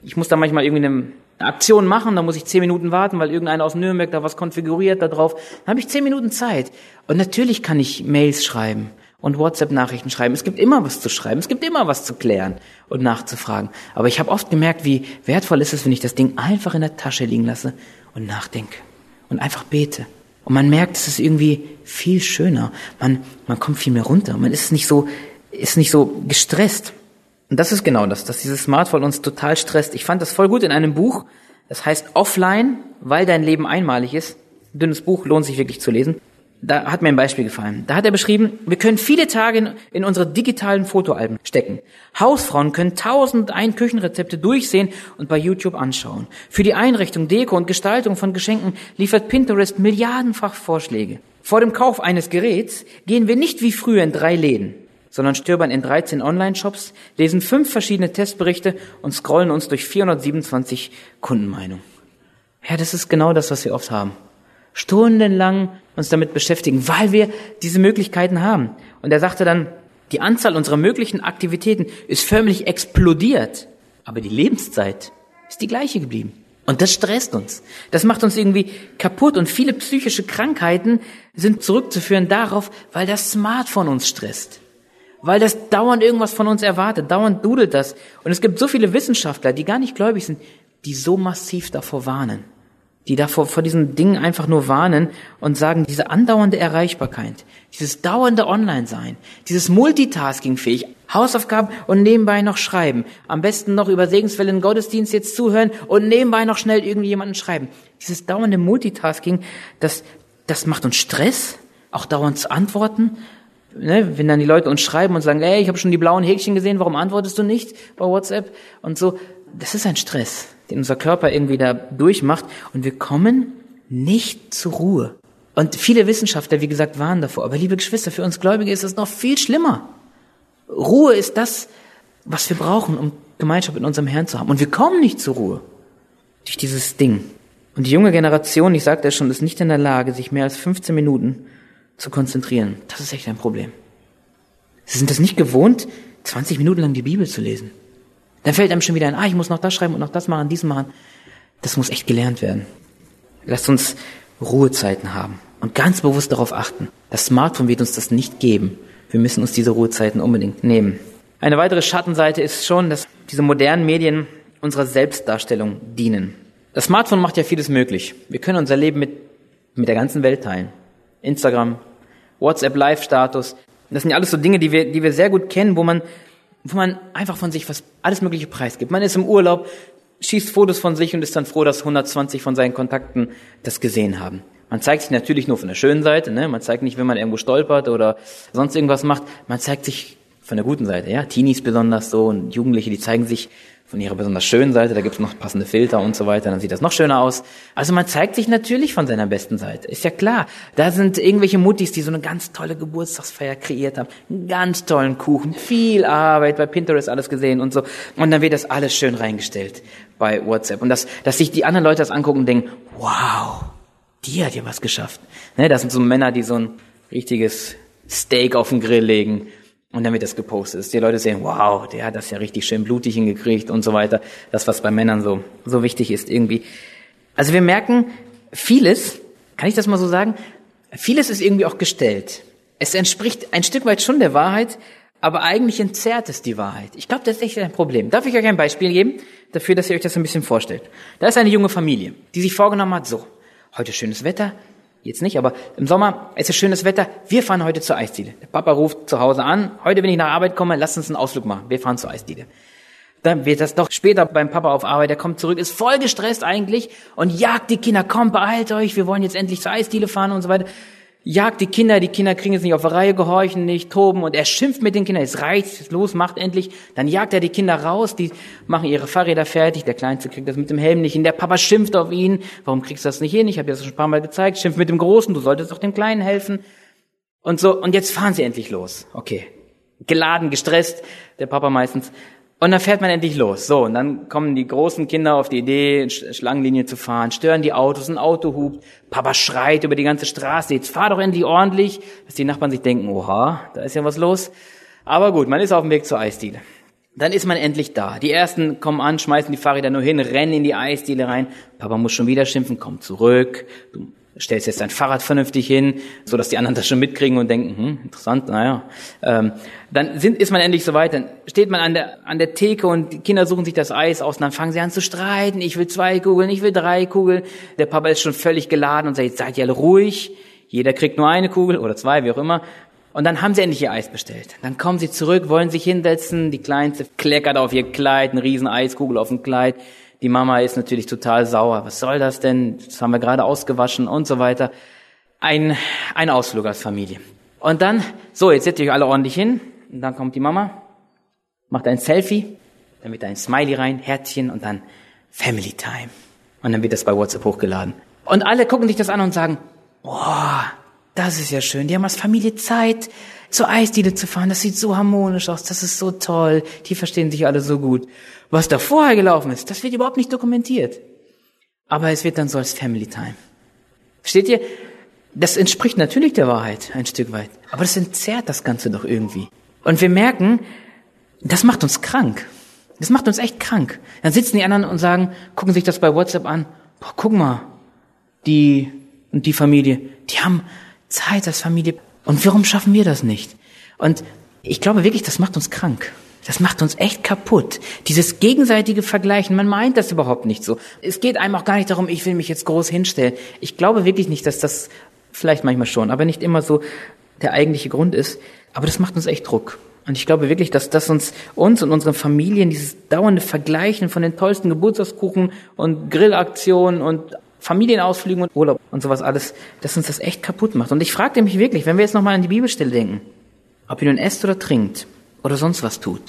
Ich muss da manchmal irgendwie eine Aktion machen, da muss ich zehn Minuten warten, weil irgendeiner aus Nürnberg da was konfiguriert da drauf. Dann habe ich zehn Minuten Zeit. Und natürlich kann ich Mails schreiben und WhatsApp-Nachrichten schreiben. Es gibt immer was zu schreiben, es gibt immer was zu klären und nachzufragen. Aber ich habe oft gemerkt, wie wertvoll ist es, wenn ich das Ding einfach in der Tasche liegen lasse und nachdenke und einfach bete. Und man merkt, es ist irgendwie viel schöner. Man, man kommt viel mehr runter. Man ist nicht so, ist nicht so gestresst. Und das ist genau das, dass dieses Smartphone uns total stresst. Ich fand das voll gut in einem Buch. Das heißt Offline, weil dein Leben einmalig ist. Dünnes Buch, lohnt sich wirklich zu lesen da hat mir ein Beispiel gefallen. Da hat er beschrieben, wir können viele Tage in, in unsere digitalen Fotoalben stecken. Hausfrauen können tausend ein Küchenrezepte durchsehen und bei YouTube anschauen. Für die Einrichtung, Deko und Gestaltung von Geschenken liefert Pinterest milliardenfach Vorschläge. Vor dem Kauf eines Geräts gehen wir nicht wie früher in drei Läden, sondern stöbern in 13 Online-Shops, lesen fünf verschiedene Testberichte und scrollen uns durch 427 Kundenmeinungen. Ja, das ist genau das, was wir oft haben stundenlang uns damit beschäftigen, weil wir diese Möglichkeiten haben. Und er sagte dann, die Anzahl unserer möglichen Aktivitäten ist förmlich explodiert, aber die Lebenszeit ist die gleiche geblieben. Und das stresst uns. Das macht uns irgendwie kaputt und viele psychische Krankheiten sind zurückzuführen darauf, weil das Smartphone uns stresst. Weil das dauernd irgendwas von uns erwartet, dauernd dudelt das. Und es gibt so viele Wissenschaftler, die gar nicht gläubig sind, die so massiv davor warnen die da vor, vor diesen Dingen einfach nur warnen und sagen, diese andauernde Erreichbarkeit, dieses dauernde Online-Sein, dieses Multitasking-fähig, Hausaufgaben und nebenbei noch schreiben, am besten noch über Segenswelle in Gottesdienst jetzt zuhören und nebenbei noch schnell irgendjemanden schreiben. Dieses dauernde Multitasking, das, das macht uns Stress, auch dauernd zu antworten. Ne, wenn dann die Leute uns schreiben und sagen, ey, ich habe schon die blauen Häkchen gesehen, warum antwortest du nicht bei WhatsApp? Und so, das ist ein Stress den unser Körper irgendwie da durchmacht und wir kommen nicht zur Ruhe. Und viele Wissenschaftler, wie gesagt, warnen davor. Aber liebe Geschwister, für uns Gläubige ist es noch viel schlimmer. Ruhe ist das, was wir brauchen, um Gemeinschaft mit unserem Herrn zu haben. Und wir kommen nicht zur Ruhe durch dieses Ding. Und die junge Generation, ich sagte es schon, ist nicht in der Lage, sich mehr als 15 Minuten zu konzentrieren. Das ist echt ein Problem. Sie sind es nicht gewohnt, 20 Minuten lang die Bibel zu lesen. Dann fällt einem schon wieder ein, ah, ich muss noch das schreiben und noch das machen, dies machen. Das muss echt gelernt werden. Lasst uns Ruhezeiten haben und ganz bewusst darauf achten. Das Smartphone wird uns das nicht geben. Wir müssen uns diese Ruhezeiten unbedingt nehmen. Eine weitere Schattenseite ist schon, dass diese modernen Medien unserer Selbstdarstellung dienen. Das Smartphone macht ja vieles möglich. Wir können unser Leben mit, mit der ganzen Welt teilen. Instagram, WhatsApp Live-Status. Das sind ja alles so Dinge, die wir, die wir sehr gut kennen, wo man wo man einfach von sich was, alles mögliche preisgibt. Man ist im Urlaub, schießt Fotos von sich und ist dann froh, dass 120 von seinen Kontakten das gesehen haben. Man zeigt sich natürlich nur von der schönen Seite, ne? man zeigt nicht, wenn man irgendwo stolpert oder sonst irgendwas macht, man zeigt sich von der guten Seite, ja, Teenies besonders so und Jugendliche, die zeigen sich von ihrer besonders schönen Seite, da gibt es noch passende Filter und so weiter, dann sieht das noch schöner aus. Also man zeigt sich natürlich von seiner besten Seite, ist ja klar. Da sind irgendwelche Muttis, die so eine ganz tolle Geburtstagsfeier kreiert haben, einen ganz tollen Kuchen, viel Arbeit, bei Pinterest alles gesehen und so. Und dann wird das alles schön reingestellt bei WhatsApp. Und dass, dass sich die anderen Leute das angucken und denken, wow, die hat ja was geschafft. Ne, das sind so Männer, die so ein richtiges Steak auf den Grill legen und dann wird das gepostet. Die Leute sehen, wow, der hat das ja richtig schön blutig hingekriegt und so weiter. Das, was bei Männern so, so wichtig ist irgendwie. Also wir merken, vieles, kann ich das mal so sagen, vieles ist irgendwie auch gestellt. Es entspricht ein Stück weit schon der Wahrheit, aber eigentlich entzerrt es die Wahrheit. Ich glaube, das ist echt ein Problem. Darf ich euch ein Beispiel geben, dafür, dass ihr euch das ein bisschen vorstellt? Da ist eine junge Familie, die sich vorgenommen hat, so, heute schönes Wetter, Jetzt nicht, aber im Sommer ist es schönes Wetter. Wir fahren heute zur Eisdiele. Der Papa ruft zu Hause an. Heute, wenn ich nach Arbeit komme, lass uns einen Ausflug machen. Wir fahren zur Eisdiele. Dann wird das doch später beim Papa auf Arbeit. Der kommt zurück, ist voll gestresst eigentlich und jagt die Kinder. Komm, beeilt euch. Wir wollen jetzt endlich zur Eisdiele fahren und so weiter jagt die Kinder, die Kinder kriegen es nicht auf die Reihe, gehorchen nicht, toben und er schimpft mit den Kindern, es reicht, los, macht endlich. Dann jagt er die Kinder raus, die machen ihre Fahrräder fertig, der Kleinste kriegt das mit dem Helm nicht hin, der Papa schimpft auf ihn, warum kriegst du das nicht hin, ich habe dir das schon ein paar Mal gezeigt, schimpft mit dem Großen, du solltest doch dem Kleinen helfen. Und so, und jetzt fahren sie endlich los. Okay. Geladen, gestresst, der Papa meistens. Und dann fährt man endlich los. So, und dann kommen die großen Kinder auf die Idee, Schlangenlinie zu fahren, stören die Autos, ein Auto hupt, Papa schreit über die ganze Straße, jetzt fahr doch endlich ordentlich, dass die Nachbarn sich denken, oha, da ist ja was los. Aber gut, man ist auf dem Weg zur Eisdiele. Dann ist man endlich da. Die ersten kommen an, schmeißen die Fahrräder nur hin, rennen in die Eisdiele rein. Papa muss schon wieder schimpfen, kommt zurück. Du stellst jetzt dein Fahrrad vernünftig hin, so dass die anderen das schon mitkriegen und denken, hm, interessant, naja. Ähm, dann sind, ist man endlich soweit, dann steht man an der, an der Theke und die Kinder suchen sich das Eis aus und dann fangen sie an zu streiten, ich will zwei Kugeln, ich will drei Kugeln. Der Papa ist schon völlig geladen und sagt, jetzt seid ihr alle ruhig, jeder kriegt nur eine Kugel oder zwei, wie auch immer. Und dann haben sie endlich ihr Eis bestellt. Dann kommen sie zurück, wollen sich hinsetzen, die Kleinste kleckert auf ihr Kleid, eine riesen Eiskugel auf dem Kleid. Die Mama ist natürlich total sauer. Was soll das denn? Das haben wir gerade ausgewaschen und so weiter. Ein, ein Ausflug als Familie. Und dann, so, jetzt setzt ihr euch alle ordentlich hin. Und dann kommt die Mama, macht ein Selfie, dann wird ein Smiley rein, Herzchen und dann Family Time. Und dann wird das bei WhatsApp hochgeladen. Und alle gucken sich das an und sagen, boah, das ist ja schön. Die haben als Familie Zeit, zur Eisdiele zu fahren. Das sieht so harmonisch aus. Das ist so toll. Die verstehen sich alle so gut. Was da vorher gelaufen ist, das wird überhaupt nicht dokumentiert. Aber es wird dann so als Family Time. Versteht ihr? Das entspricht natürlich der Wahrheit ein Stück weit. Aber das entzerrt das Ganze doch irgendwie. Und wir merken, das macht uns krank. Das macht uns echt krank. Dann sitzen die anderen und sagen, gucken sich das bei WhatsApp an. Boah, guck mal, die und die Familie, die haben Zeit als Familie. Und warum schaffen wir das nicht? Und ich glaube wirklich, das macht uns krank. Das macht uns echt kaputt. Dieses gegenseitige Vergleichen, man meint das überhaupt nicht so. Es geht einem auch gar nicht darum, ich will mich jetzt groß hinstellen. Ich glaube wirklich nicht, dass das, vielleicht manchmal schon, aber nicht immer so der eigentliche Grund ist. Aber das macht uns echt Druck. Und ich glaube wirklich, dass das uns, uns und unseren Familien dieses dauernde Vergleichen von den tollsten Geburtstagskuchen und Grillaktionen und Familienausflügen und Urlaub und sowas alles, dass uns das echt kaputt macht. Und ich fragte mich wirklich, wenn wir jetzt nochmal an die Bibelstelle denken, ob ihr nun esst oder trinkt oder sonst was tut,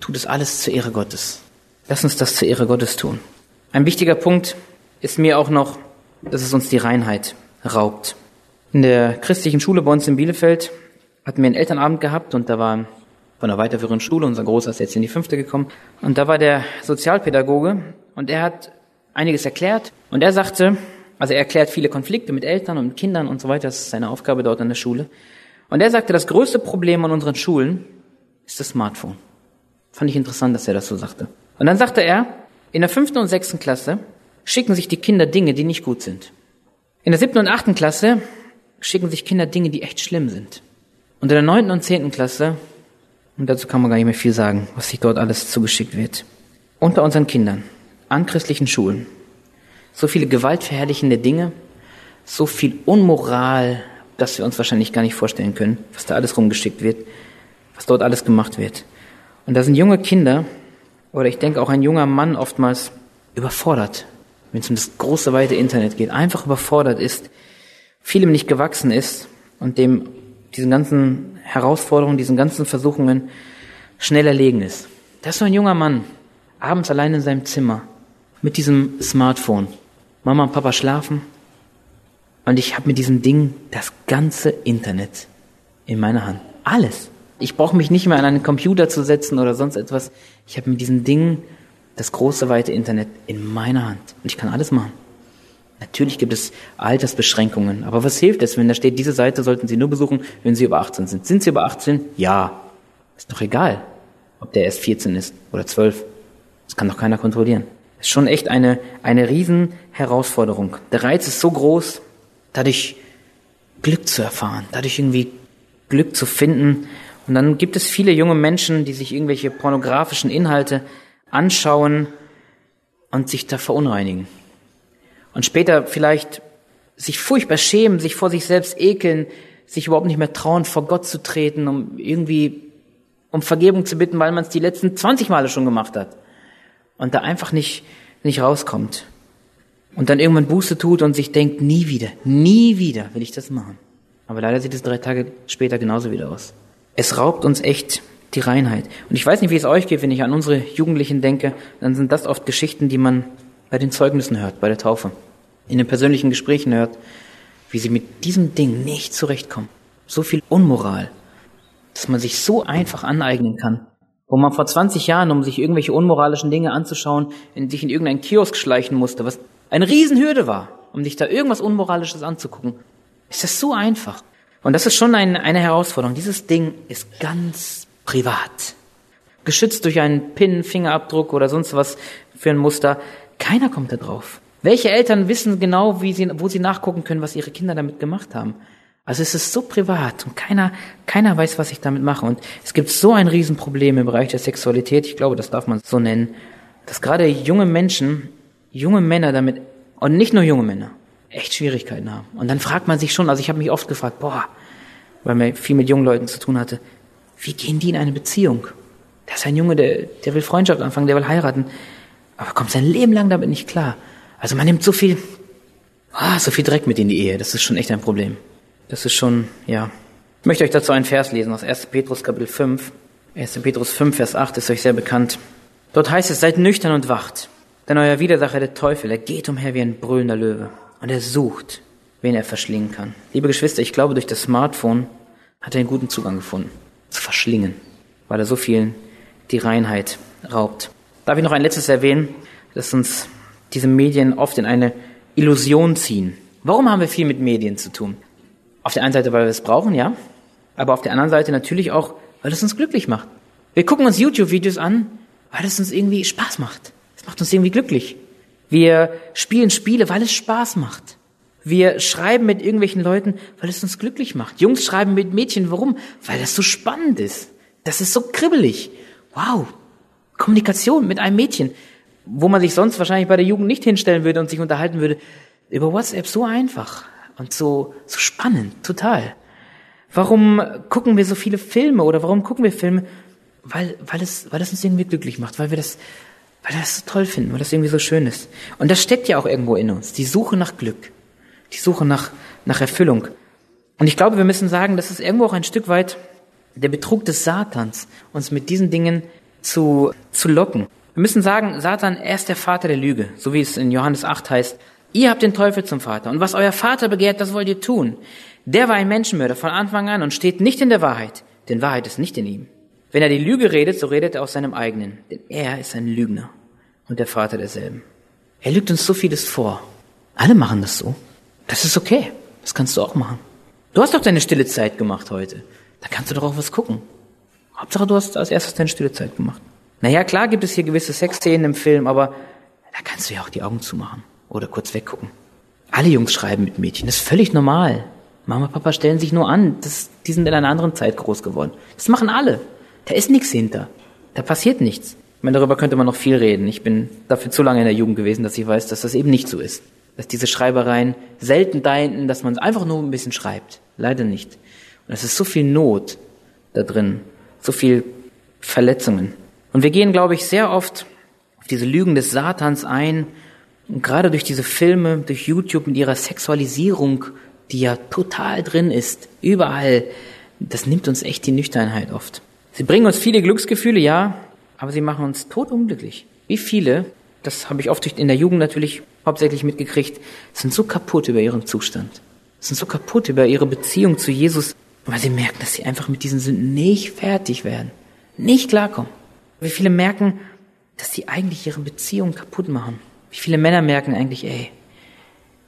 tut es alles zur Ehre Gottes. Lass uns das zur Ehre Gottes tun. Ein wichtiger Punkt ist mir auch noch, dass es uns die Reinheit raubt. In der christlichen Schule bei uns in Bielefeld hatten wir einen Elternabend gehabt und da war von der weiterführenden Schule, unser Großer ist jetzt in die fünfte gekommen, und da war der Sozialpädagoge und er hat einiges erklärt und er sagte, also er erklärt viele Konflikte mit Eltern und Kindern und so weiter, das ist seine Aufgabe dort an der Schule. Und er sagte, das größte Problem an unseren Schulen ist das Smartphone. Fand ich interessant, dass er das so sagte. Und dann sagte er, in der fünften und sechsten Klasse schicken sich die Kinder Dinge, die nicht gut sind. In der siebten und achten Klasse schicken sich Kinder Dinge, die echt schlimm sind. Und in der neunten und zehnten Klasse, und dazu kann man gar nicht mehr viel sagen, was sich dort alles zugeschickt wird, unter unseren Kindern an christlichen Schulen so viele gewaltverherrlichende Dinge, so viel Unmoral, dass wir uns wahrscheinlich gar nicht vorstellen können, was da alles rumgeschickt wird, was dort alles gemacht wird. Und da sind junge Kinder, oder ich denke auch ein junger Mann oftmals überfordert, wenn es um das große, weite Internet geht, einfach überfordert ist, vielem nicht gewachsen ist und dem diesen ganzen Herausforderungen, diesen ganzen Versuchungen schnell erlegen ist. Das ist so ein junger Mann, abends allein in seinem Zimmer, mit diesem Smartphone. Mama und Papa schlafen und ich habe mit diesem Ding das ganze Internet in meiner Hand. Alles. Ich brauche mich nicht mehr an einen Computer zu setzen oder sonst etwas. Ich habe mit diesem Ding das große, weite Internet in meiner Hand. Und ich kann alles machen. Natürlich gibt es Altersbeschränkungen. Aber was hilft es, wenn da steht, diese Seite sollten Sie nur besuchen, wenn Sie über 18 sind? Sind Sie über 18? Ja. Ist doch egal, ob der erst 14 ist oder 12. Das kann doch keiner kontrollieren ist schon echt eine, eine Riesenherausforderung. Der Reiz ist so groß, dadurch Glück zu erfahren, dadurch irgendwie Glück zu finden. Und dann gibt es viele junge Menschen, die sich irgendwelche pornografischen Inhalte anschauen und sich da verunreinigen. Und später vielleicht sich furchtbar schämen, sich vor sich selbst ekeln, sich überhaupt nicht mehr trauen, vor Gott zu treten, um irgendwie um Vergebung zu bitten, weil man es die letzten 20 Male schon gemacht hat und da einfach nicht, nicht rauskommt. Und dann irgendwann Buße tut und sich denkt, nie wieder, nie wieder will ich das machen. Aber leider sieht es drei Tage später genauso wieder aus. Es raubt uns echt die Reinheit. Und ich weiß nicht, wie es euch geht, wenn ich an unsere Jugendlichen denke, dann sind das oft Geschichten, die man bei den Zeugnissen hört, bei der Taufe, in den persönlichen Gesprächen hört, wie sie mit diesem Ding nicht zurechtkommen. So viel Unmoral, dass man sich so einfach aneignen kann wo man vor 20 Jahren, um sich irgendwelche unmoralischen Dinge anzuschauen, in, sich in irgendeinen Kiosk schleichen musste, was eine Riesenhürde war, um sich da irgendwas Unmoralisches anzugucken, ist das so einfach. Und das ist schon ein, eine Herausforderung. Dieses Ding ist ganz privat. Geschützt durch einen Pin, Fingerabdruck oder sonst was für ein Muster. Keiner kommt da drauf. Welche Eltern wissen genau, wie sie, wo sie nachgucken können, was ihre Kinder damit gemacht haben? Also es ist so privat und keiner, keiner weiß, was ich damit mache. Und es gibt so ein Riesenproblem im Bereich der Sexualität, ich glaube, das darf man so nennen, dass gerade junge Menschen, junge Männer damit, und nicht nur junge Männer, echt Schwierigkeiten haben. Und dann fragt man sich schon, also ich habe mich oft gefragt, boah, weil man viel mit jungen Leuten zu tun hatte, wie gehen die in eine Beziehung? Da ist ein Junge, der, der will Freundschaft anfangen, der will heiraten, aber kommt sein Leben lang damit nicht klar. Also man nimmt so viel, ah, so viel Dreck mit in die Ehe, das ist schon echt ein Problem. Das ist schon, ja. Ich möchte euch dazu einen Vers lesen aus 1. Petrus Kapitel 5. 1. Petrus 5, Vers 8 ist euch sehr bekannt. Dort heißt es, seid nüchtern und wacht. Denn euer Widersacher, der Teufel, er geht umher wie ein brüllender Löwe. Und er sucht, wen er verschlingen kann. Liebe Geschwister, ich glaube, durch das Smartphone hat er einen guten Zugang gefunden. Zu verschlingen. Weil er so vielen die Reinheit raubt. Darf ich noch ein letztes erwähnen, dass uns diese Medien oft in eine Illusion ziehen. Warum haben wir viel mit Medien zu tun? Auf der einen Seite, weil wir es brauchen, ja. Aber auf der anderen Seite natürlich auch, weil es uns glücklich macht. Wir gucken uns YouTube-Videos an, weil es uns irgendwie Spaß macht. Es macht uns irgendwie glücklich. Wir spielen Spiele, weil es Spaß macht. Wir schreiben mit irgendwelchen Leuten, weil es uns glücklich macht. Jungs schreiben mit Mädchen, warum? Weil das so spannend ist. Das ist so kribbelig. Wow, Kommunikation mit einem Mädchen, wo man sich sonst wahrscheinlich bei der Jugend nicht hinstellen würde und sich unterhalten würde, über WhatsApp so einfach und so, so spannend, total. Warum gucken wir so viele Filme oder warum gucken wir Filme? Weil, weil es, weil es uns irgendwie glücklich macht, weil wir das, weil das so toll finden, weil das irgendwie so schön ist. Und das steckt ja auch irgendwo in uns, die Suche nach Glück, die Suche nach, nach Erfüllung. Und ich glaube, wir müssen sagen, das ist irgendwo auch ein Stück weit der Betrug des Satans, uns mit diesen Dingen zu, zu locken. Wir müssen sagen, Satan, er ist der Vater der Lüge, so wie es in Johannes 8 heißt. Ihr habt den Teufel zum Vater und was euer Vater begehrt, das wollt ihr tun. Der war ein Menschenmörder von Anfang an und steht nicht in der Wahrheit, denn Wahrheit ist nicht in ihm. Wenn er die Lüge redet, so redet er aus seinem eigenen, denn er ist ein Lügner und der Vater derselben. Er lügt uns so vieles vor. Alle machen das so. Das ist okay. Das kannst du auch machen. Du hast doch deine stille Zeit gemacht heute. Da kannst du doch auch was gucken. Hauptsache, du hast als erstes deine stille Zeit gemacht. Naja, klar gibt es hier gewisse Sexszenen im Film, aber da kannst du ja auch die Augen zumachen oder kurz weggucken. Alle Jungs schreiben mit Mädchen, das ist völlig normal. Mama, Papa stellen sich nur an, das, die sind in einer anderen Zeit groß geworden. Das machen alle. Da ist nichts hinter. Da passiert nichts. Ich meine, darüber könnte man noch viel reden. Ich bin dafür zu lange in der Jugend gewesen, dass ich weiß, dass das eben nicht so ist. Dass diese Schreibereien selten da hinten, dass man einfach nur ein bisschen schreibt. Leider nicht. Und es ist so viel Not da drin, so viel Verletzungen. Und wir gehen, glaube ich, sehr oft auf diese Lügen des Satans ein. Und gerade durch diese Filme, durch YouTube mit ihrer Sexualisierung, die ja total drin ist, überall, das nimmt uns echt die Nüchternheit oft. Sie bringen uns viele Glücksgefühle, ja, aber sie machen uns totunglücklich. Wie viele, das habe ich oft in der Jugend natürlich hauptsächlich mitgekriegt, sind so kaputt über ihren Zustand, sind so kaputt über ihre Beziehung zu Jesus, weil sie merken, dass sie einfach mit diesen Sünden nicht fertig werden, nicht klarkommen. Wie viele merken, dass sie eigentlich ihre Beziehung kaputt machen. Wie viele Männer merken eigentlich, ey,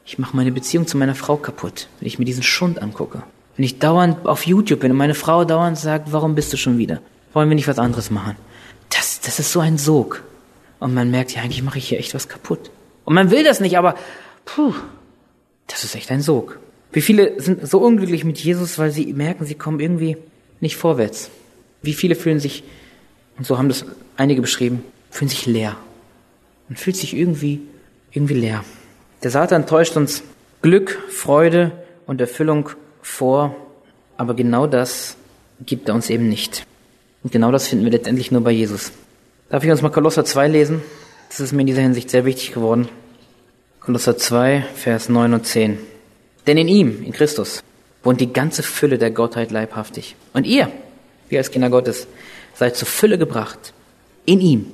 ich mache meine Beziehung zu meiner Frau kaputt, wenn ich mir diesen Schund angucke. Wenn ich dauernd auf YouTube bin und meine Frau dauernd sagt, warum bist du schon wieder? Wollen wir nicht was anderes machen? Das, das ist so ein Sog. Und man merkt, ja, eigentlich mache ich hier echt was kaputt. Und man will das nicht, aber puh, das ist echt ein Sog. Wie viele sind so unglücklich mit Jesus, weil sie merken, sie kommen irgendwie nicht vorwärts? Wie viele fühlen sich und so haben das einige beschrieben, fühlen sich leer. Man fühlt sich irgendwie, irgendwie leer. Der Satan täuscht uns Glück, Freude und Erfüllung vor, aber genau das gibt er uns eben nicht. Und genau das finden wir letztendlich nur bei Jesus. Darf ich uns mal Kolosser 2 lesen? Das ist mir in dieser Hinsicht sehr wichtig geworden. Kolosser 2, Vers 9 und 10. Denn in ihm, in Christus, wohnt die ganze Fülle der Gottheit leibhaftig. Und ihr, wir als Kinder Gottes, seid zur Fülle gebracht. In ihm,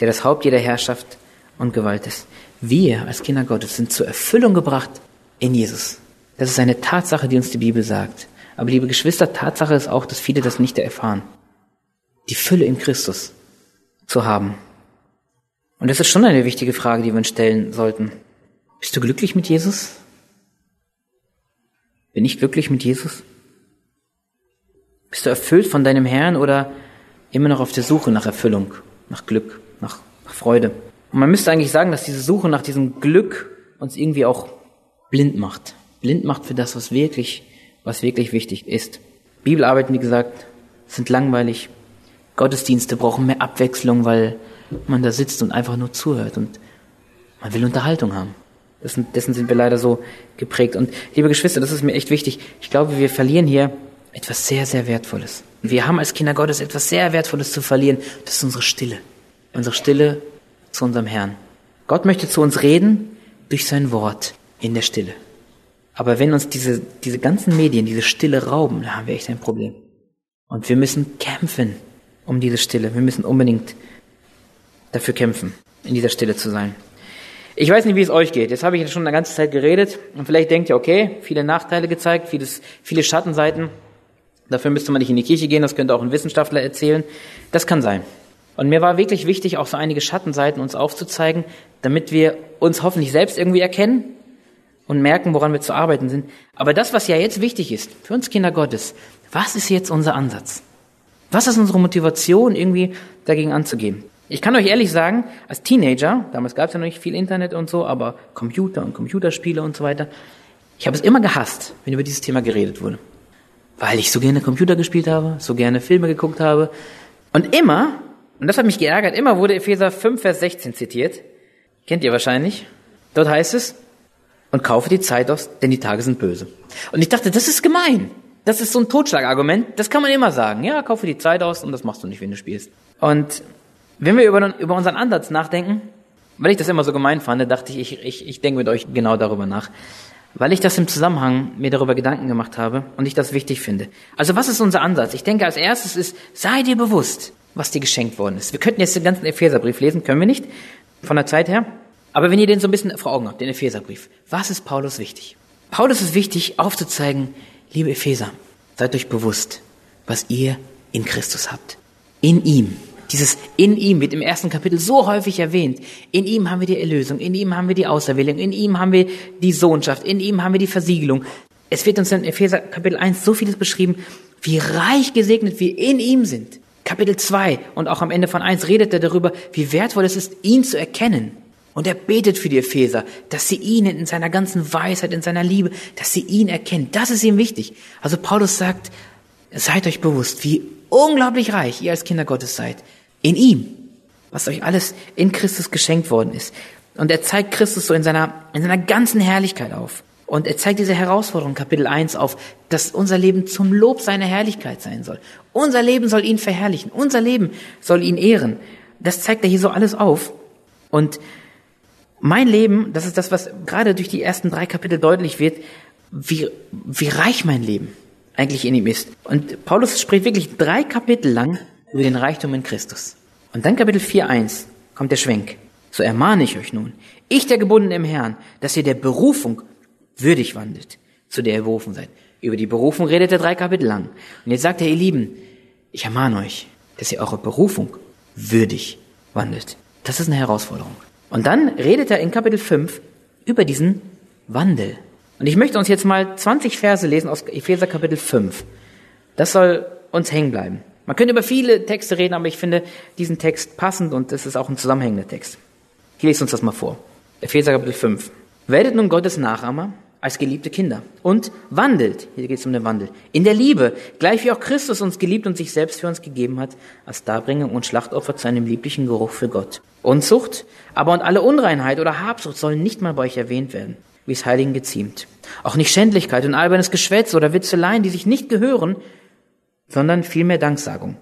der das Haupt jeder Herrschaft und Gewalt ist. Wir als Kinder Gottes sind zur Erfüllung gebracht in Jesus. Das ist eine Tatsache, die uns die Bibel sagt. Aber liebe Geschwister, Tatsache ist auch, dass viele das nicht erfahren. Die Fülle in Christus zu haben. Und das ist schon eine wichtige Frage, die wir uns stellen sollten. Bist du glücklich mit Jesus? Bin ich glücklich mit Jesus? Bist du erfüllt von deinem Herrn oder immer noch auf der Suche nach Erfüllung, nach Glück, nach, nach Freude. Und man müsste eigentlich sagen, dass diese Suche nach diesem Glück uns irgendwie auch blind macht. Blind macht für das, was wirklich, was wirklich wichtig ist. Bibelarbeiten, wie gesagt, sind langweilig. Gottesdienste brauchen mehr Abwechslung, weil man da sitzt und einfach nur zuhört und man will Unterhaltung haben. Dessen, dessen sind wir leider so geprägt. Und liebe Geschwister, das ist mir echt wichtig. Ich glaube, wir verlieren hier etwas sehr, sehr Wertvolles. Wir haben als Kinder Gottes etwas sehr Wertvolles zu verlieren. Das ist unsere Stille. Unsere Stille zu unserem Herrn. Gott möchte zu uns reden durch sein Wort in der Stille. Aber wenn uns diese, diese ganzen Medien diese Stille rauben, dann haben wir echt ein Problem. Und wir müssen kämpfen um diese Stille. Wir müssen unbedingt dafür kämpfen, in dieser Stille zu sein. Ich weiß nicht, wie es euch geht. Jetzt habe ich schon eine ganze Zeit geredet und vielleicht denkt ihr, okay, viele Nachteile gezeigt, vieles, viele Schattenseiten. Dafür müsste man nicht in die Kirche gehen, das könnte auch ein Wissenschaftler erzählen. Das kann sein. Und mir war wirklich wichtig, auch so einige Schattenseiten uns aufzuzeigen, damit wir uns hoffentlich selbst irgendwie erkennen und merken, woran wir zu arbeiten sind. Aber das, was ja jetzt wichtig ist, für uns Kinder Gottes, was ist jetzt unser Ansatz? Was ist unsere Motivation, irgendwie dagegen anzugehen? Ich kann euch ehrlich sagen, als Teenager, damals gab es ja noch nicht viel Internet und so, aber Computer und Computerspiele und so weiter, ich habe es immer gehasst, wenn über dieses Thema geredet wurde weil ich so gerne Computer gespielt habe, so gerne Filme geguckt habe. Und immer, Und das hat mich geärgert. Immer wurde Epheser 5, Vers 16 zitiert. Kennt ihr wahrscheinlich. Dort heißt es, und kaufe die Zeit aus, denn die Tage sind böse. Und ich dachte, das ist gemein. Das ist so ein Totschlagargument. Das kann man immer sagen. Ja, kaufe die Zeit aus und das machst du nicht, wenn du spielst. Und wenn wir über, über unseren Ansatz nachdenken, weil ich das immer so gemein fand, dachte ich, ich, ich, ich denke mit euch genau darüber nach. Weil ich das im Zusammenhang mir darüber Gedanken gemacht habe und ich das wichtig finde. Also was ist unser Ansatz? Ich denke, als erstes ist, sei dir bewusst, was dir geschenkt worden ist. Wir könnten jetzt den ganzen Epheserbrief lesen, können wir nicht, von der Zeit her. Aber wenn ihr den so ein bisschen vor Augen habt, den Epheserbrief, was ist Paulus wichtig? Paulus ist wichtig, aufzuzeigen, liebe Epheser, seid euch bewusst, was ihr in Christus habt. In ihm. Dieses in ihm wird im ersten Kapitel so häufig erwähnt. In ihm haben wir die Erlösung, in ihm haben wir die Auserwählung, in ihm haben wir die Sohnschaft, in ihm haben wir die Versiegelung. Es wird uns in Epheser Kapitel 1 so vieles beschrieben, wie reich gesegnet wir in ihm sind. Kapitel 2 und auch am Ende von 1 redet er darüber, wie wertvoll es ist, ihn zu erkennen. Und er betet für die Epheser, dass sie ihn in seiner ganzen Weisheit, in seiner Liebe, dass sie ihn erkennen. Das ist ihm wichtig. Also Paulus sagt, seid euch bewusst, wie unglaublich reich ihr als Kinder Gottes seid. In ihm. Was euch alles in Christus geschenkt worden ist. Und er zeigt Christus so in seiner, in seiner ganzen Herrlichkeit auf. Und er zeigt diese Herausforderung, Kapitel 1 auf, dass unser Leben zum Lob seiner Herrlichkeit sein soll. Unser Leben soll ihn verherrlichen. Unser Leben soll ihn ehren. Das zeigt er hier so alles auf. Und mein Leben, das ist das, was gerade durch die ersten drei Kapitel deutlich wird, wie, wie reich mein Leben eigentlich in ihm ist. Und Paulus spricht wirklich drei Kapitel lang über den Reichtum in Christus. Und dann Kapitel 4.1 kommt der Schwenk. So ermahne ich euch nun, ich der Gebundene im Herrn, dass ihr der Berufung würdig wandelt, zu der ihr berufen seid. Über die Berufung redet er drei Kapitel lang. Und jetzt sagt er, ihr Lieben, ich ermahne euch, dass ihr eure Berufung würdig wandelt. Das ist eine Herausforderung. Und dann redet er in Kapitel 5 über diesen Wandel. Und ich möchte uns jetzt mal 20 Verse lesen aus Epheser Kapitel 5. Das soll uns hängen bleiben. Man könnte über viele Texte reden, aber ich finde diesen Text passend und es ist auch ein zusammenhängender Text. Ich lese uns das mal vor. Epheser Kapitel 5. Werdet nun Gottes Nachahmer als geliebte Kinder und wandelt, hier geht es um den Wandel, in der Liebe, gleich wie auch Christus uns geliebt und sich selbst für uns gegeben hat, als Darbringung und Schlachtopfer zu einem lieblichen Geruch für Gott. Unzucht, aber und alle Unreinheit oder Habsucht sollen nicht mal bei euch erwähnt werden, wie es Heiligen geziemt. Auch nicht Schändlichkeit und albernes Geschwätz oder Witzeleien, die sich nicht gehören, sondern vielmehr Danksagung.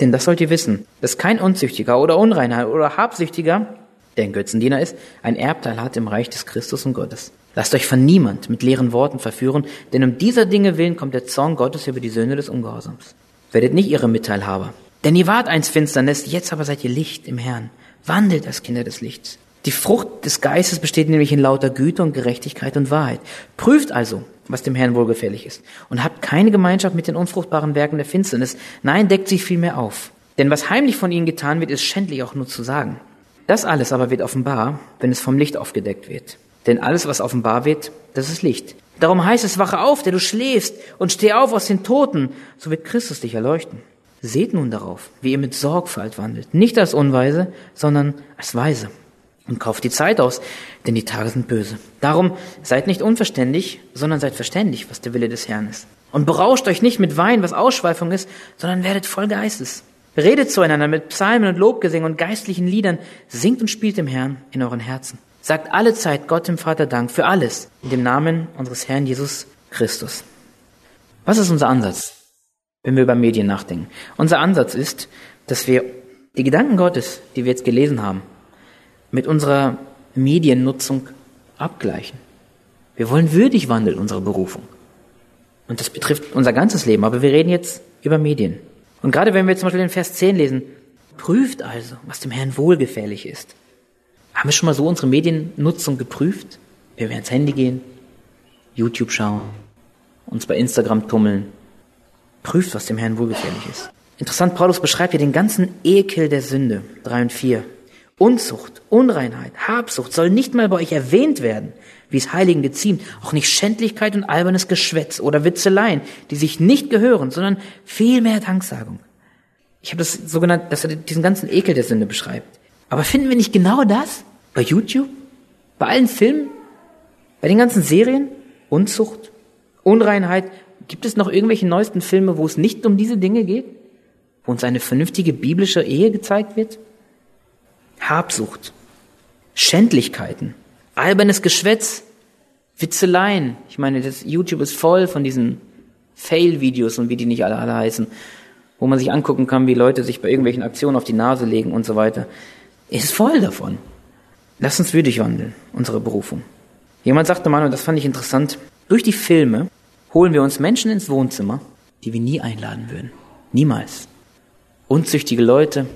Denn das sollt ihr wissen, dass kein Unzüchtiger oder Unreinheit oder Habsüchtiger, der ein Götzendiener ist, ein Erbteil hat im Reich des Christus und Gottes. Lasst euch von niemand mit leeren Worten verführen, denn um dieser Dinge willen kommt der Zorn Gottes über die Söhne des Ungehorsams. Werdet nicht ihre Mitteilhaber. Denn ihr wart einst Finsternis, jetzt aber seid ihr Licht im Herrn. Wandelt als Kinder des Lichts. Die Frucht des Geistes besteht nämlich in lauter Güte und Gerechtigkeit und Wahrheit. Prüft also, was dem Herrn wohlgefällig ist. Und habt keine Gemeinschaft mit den unfruchtbaren Werken der Finsternis. Nein, deckt sich vielmehr auf. Denn was heimlich von ihnen getan wird, ist schändlich auch nur zu sagen. Das alles aber wird offenbar, wenn es vom Licht aufgedeckt wird. Denn alles, was offenbar wird, das ist Licht. Darum heißt es, wache auf, der du schläfst, und steh auf aus den Toten, so wird Christus dich erleuchten. Seht nun darauf, wie ihr mit Sorgfalt wandelt, nicht als Unweise, sondern als Weise. Und kauft die Zeit aus, denn die Tage sind böse. Darum seid nicht unverständlich, sondern seid verständig, was der Wille des Herrn ist. Und berauscht euch nicht mit Wein, was Ausschweifung ist, sondern werdet voll Geistes. Redet zueinander mit Psalmen und Lobgesängen und geistlichen Liedern, singt und spielt dem Herrn in euren Herzen Sagt alle Zeit Gott dem Vater Dank für alles in dem Namen unseres Herrn Jesus Christus. Was ist unser Ansatz, wenn wir über Medien nachdenken? Unser Ansatz ist, dass wir die Gedanken Gottes, die wir jetzt gelesen haben, mit unserer Mediennutzung abgleichen. Wir wollen würdig wandeln, unsere Berufung. Und das betrifft unser ganzes Leben, aber wir reden jetzt über Medien. Und gerade wenn wir zum Beispiel den Vers 10 lesen, prüft also, was dem Herrn wohlgefällig ist. Haben wir schon mal so unsere Mediennutzung geprüft? Wenn wir ins Handy gehen, YouTube schauen, uns bei Instagram tummeln. Prüft, was dem Herrn wohlgefällig ist. Interessant, Paulus beschreibt hier den ganzen Ekel der Sünde. drei und vier. Unzucht, Unreinheit, Habsucht soll nicht mal bei euch erwähnt werden, wie es Heiligen geziemt, auch nicht Schändlichkeit und albernes Geschwätz oder Witzeleien, die sich nicht gehören, sondern vielmehr Danksagung. Ich habe das so genannt, dass er diesen ganzen Ekel der Sünde beschreibt. Aber finden wir nicht genau das bei YouTube? Bei allen Filmen? Bei den ganzen Serien? Unzucht? Unreinheit? Gibt es noch irgendwelche neuesten Filme, wo es nicht um diese Dinge geht? wo uns eine vernünftige biblische Ehe gezeigt wird? Habsucht, Schändlichkeiten, albernes Geschwätz, Witzeleien. Ich meine, das YouTube ist voll von diesen Fail-Videos und wie die nicht alle, alle heißen, wo man sich angucken kann, wie Leute sich bei irgendwelchen Aktionen auf die Nase legen und so weiter. Ist voll davon. Lass uns würdig wandeln, unsere Berufung. Jemand sagte mal, und das fand ich interessant, durch die Filme holen wir uns Menschen ins Wohnzimmer, die wir nie einladen würden. Niemals. Unzüchtige Leute,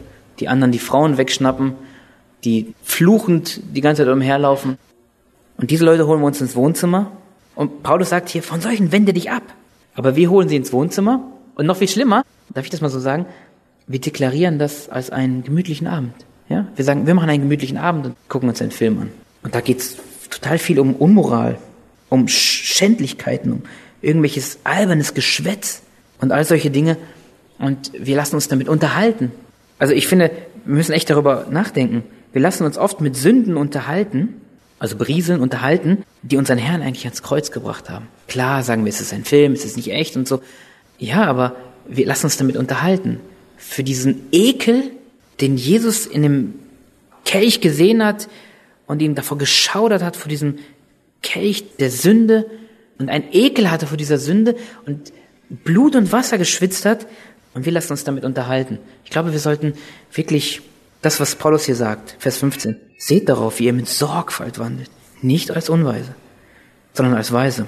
die anderen die Frauen wegschnappen, die fluchend die ganze Zeit umherlaufen. Und diese Leute holen wir uns ins Wohnzimmer. Und Paulus sagt hier, von solchen wende dich ab. Aber wir holen sie ins Wohnzimmer. Und noch viel schlimmer, darf ich das mal so sagen, wir deklarieren das als einen gemütlichen Abend. Ja? Wir sagen, wir machen einen gemütlichen Abend und gucken uns einen Film an. Und da geht's total viel um Unmoral, um Schändlichkeiten, um irgendwelches albernes Geschwätz und all solche Dinge. Und wir lassen uns damit unterhalten. Also ich finde, wir müssen echt darüber nachdenken. Wir lassen uns oft mit Sünden unterhalten, also berieseln, unterhalten, die unseren Herrn eigentlich ans Kreuz gebracht haben. Klar, sagen wir, es ist ein Film, es ist nicht echt und so. Ja, aber wir lassen uns damit unterhalten. Für diesen Ekel, den Jesus in dem Kelch gesehen hat und ihm davor geschaudert hat, vor diesem Kelch der Sünde und ein Ekel hatte vor dieser Sünde und Blut und Wasser geschwitzt hat und wir lassen uns damit unterhalten. Ich glaube, wir sollten wirklich das, was Paulus hier sagt, Vers 15, seht darauf, wie ihr mit Sorgfalt wandelt, nicht als Unweise, sondern als Weise.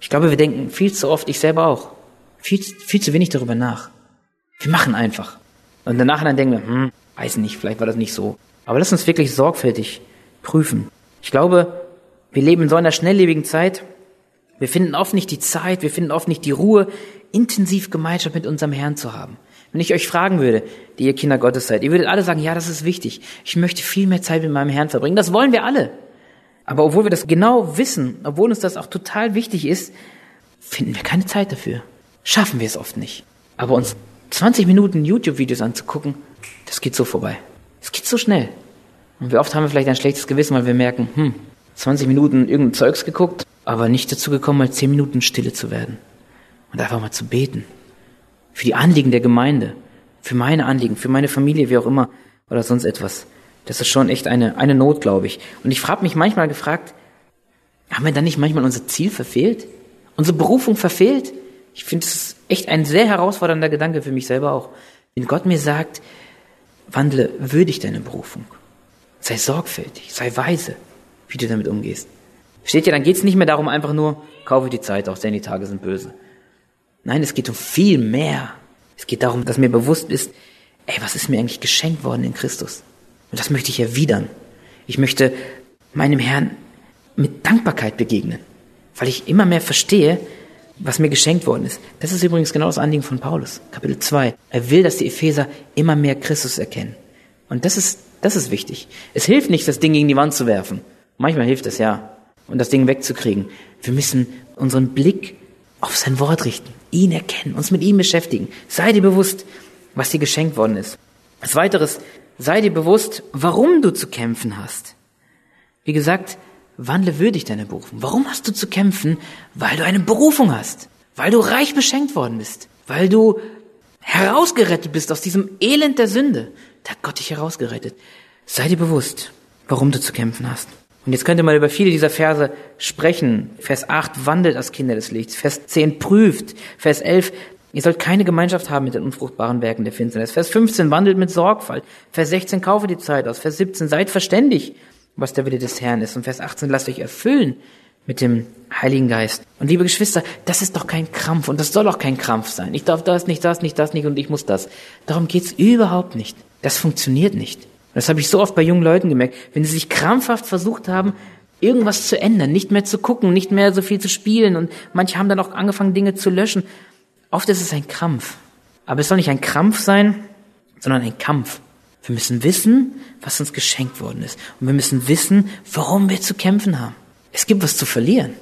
Ich glaube, wir denken viel zu oft, ich selber auch, viel, viel zu wenig darüber nach. Wir machen einfach. Und danach dann denken wir, hm, weiß nicht, vielleicht war das nicht so. Aber lass uns wirklich sorgfältig prüfen. Ich glaube, wir leben in so einer schnelllebigen Zeit. Wir finden oft nicht die Zeit, wir finden oft nicht die Ruhe, intensiv Gemeinschaft mit unserem Herrn zu haben. Wenn ich euch fragen würde, die ihr Kinder Gottes seid, ihr würdet alle sagen, ja, das ist wichtig. Ich möchte viel mehr Zeit mit meinem Herrn verbringen. Das wollen wir alle. Aber obwohl wir das genau wissen, obwohl uns das auch total wichtig ist, finden wir keine Zeit dafür. Schaffen wir es oft nicht. Aber uns 20 Minuten YouTube-Videos anzugucken, das geht so vorbei. Es geht so schnell. Und wie oft haben wir vielleicht ein schlechtes Gewissen, weil wir merken, hm, 20 Minuten irgendein Zeugs geguckt, aber nicht dazu gekommen, mal 10 Minuten stille zu werden. Und einfach mal zu beten. Für die Anliegen der Gemeinde. Für meine Anliegen, für meine Familie, wie auch immer, oder sonst etwas. Das ist schon echt eine, eine Not, glaube ich. Und ich frage mich manchmal gefragt, haben wir dann nicht manchmal unser Ziel verfehlt? Unsere Berufung verfehlt? Ich finde es echt ein sehr herausfordernder Gedanke für mich selber auch. Wenn Gott mir sagt, wandle würdig deine Berufung. Sei sorgfältig, sei weise, wie du damit umgehst. Steht ja, dann geht es nicht mehr darum, einfach nur, kaufe die Zeit aus, denn die Tage sind böse. Nein, es geht um viel mehr. Es geht darum, dass mir bewusst ist, ey, was ist mir eigentlich geschenkt worden in Christus? Und das möchte ich erwidern. Ich möchte meinem Herrn mit Dankbarkeit begegnen, weil ich immer mehr verstehe, was mir geschenkt worden ist. Das ist übrigens genau das Anliegen von Paulus, Kapitel 2. Er will, dass die Epheser immer mehr Christus erkennen. Und das ist, das ist wichtig. Es hilft nicht, das Ding gegen die Wand zu werfen. Manchmal hilft es ja. Und das Ding wegzukriegen. Wir müssen unseren Blick auf sein Wort richten, ihn erkennen, uns mit ihm beschäftigen. Sei dir bewusst, was dir geschenkt worden ist. Als weiteres, sei dir bewusst, warum du zu kämpfen hast. Wie gesagt, wandle würdig deine Berufung. Warum hast du zu kämpfen? Weil du eine Berufung hast. Weil du reich beschenkt worden bist. Weil du herausgerettet bist aus diesem Elend der Sünde. Da hat Gott dich herausgerettet. Sei dir bewusst, warum du zu kämpfen hast. Und jetzt könnte man über viele dieser Verse sprechen. Vers 8, wandelt als Kinder des Lichts. Vers 10, prüft. Vers 11, ihr sollt keine Gemeinschaft haben mit den unfruchtbaren Werken der Finsternis. Vers 15, wandelt mit Sorgfalt. Vers 16, kaufe die Zeit aus. Vers 17, seid verständig, was der Wille des Herrn ist. Und Vers 18, lasst euch erfüllen mit dem Heiligen Geist. Und liebe Geschwister, das ist doch kein Krampf und das soll auch kein Krampf sein. Ich darf das nicht, das nicht, das nicht und ich muss das. Darum geht's überhaupt nicht. Das funktioniert nicht. Das habe ich so oft bei jungen Leuten gemerkt. Wenn sie sich krampfhaft versucht haben, irgendwas zu ändern, nicht mehr zu gucken, nicht mehr so viel zu spielen und manche haben dann auch angefangen, Dinge zu löschen. Oft ist es ein Krampf. Aber es soll nicht ein Krampf sein, sondern ein Kampf. Wir müssen wissen, was uns geschenkt worden ist. Und wir müssen wissen, warum wir zu kämpfen haben. Es gibt was zu verlieren.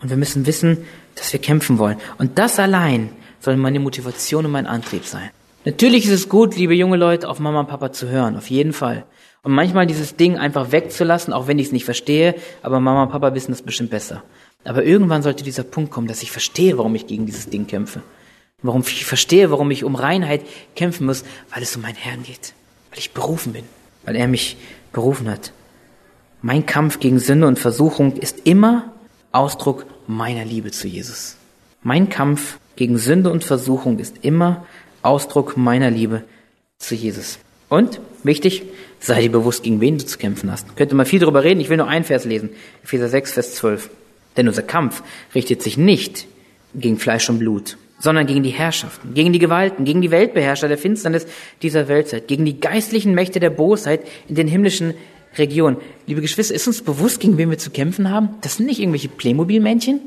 Und wir müssen wissen, dass wir kämpfen wollen. Und das allein soll meine Motivation und mein Antrieb sein. Natürlich ist es gut, liebe junge Leute, auf Mama und Papa zu hören, auf jeden Fall. Und manchmal dieses Ding einfach wegzulassen, auch wenn ich es nicht verstehe, aber Mama und Papa wissen das bestimmt besser. Aber irgendwann sollte dieser Punkt kommen, dass ich verstehe, warum ich gegen dieses Ding kämpfe. Warum ich verstehe, warum ich um Reinheit kämpfen muss, weil es um meinen Herrn geht. Weil ich berufen bin. Weil er mich berufen hat. Mein Kampf gegen Sünde und Versuchung ist immer Ausdruck meiner Liebe zu Jesus. Mein Kampf gegen Sünde und Versuchung ist immer Ausdruck meiner Liebe zu Jesus. Und, wichtig, sei dir bewusst, gegen wen du zu kämpfen hast. Könnte man viel darüber reden, ich will nur einen Vers lesen. Epheser 6, Vers 12. Denn unser Kampf richtet sich nicht gegen Fleisch und Blut, sondern gegen die Herrschaften, gegen die Gewalten, gegen die Weltbeherrscher der Finsternis dieser Weltzeit, gegen die geistlichen Mächte der Bosheit in den himmlischen Regionen. Liebe Geschwister, ist uns bewusst, gegen wen wir zu kämpfen haben? Das sind nicht irgendwelche Playmobil-Männchen.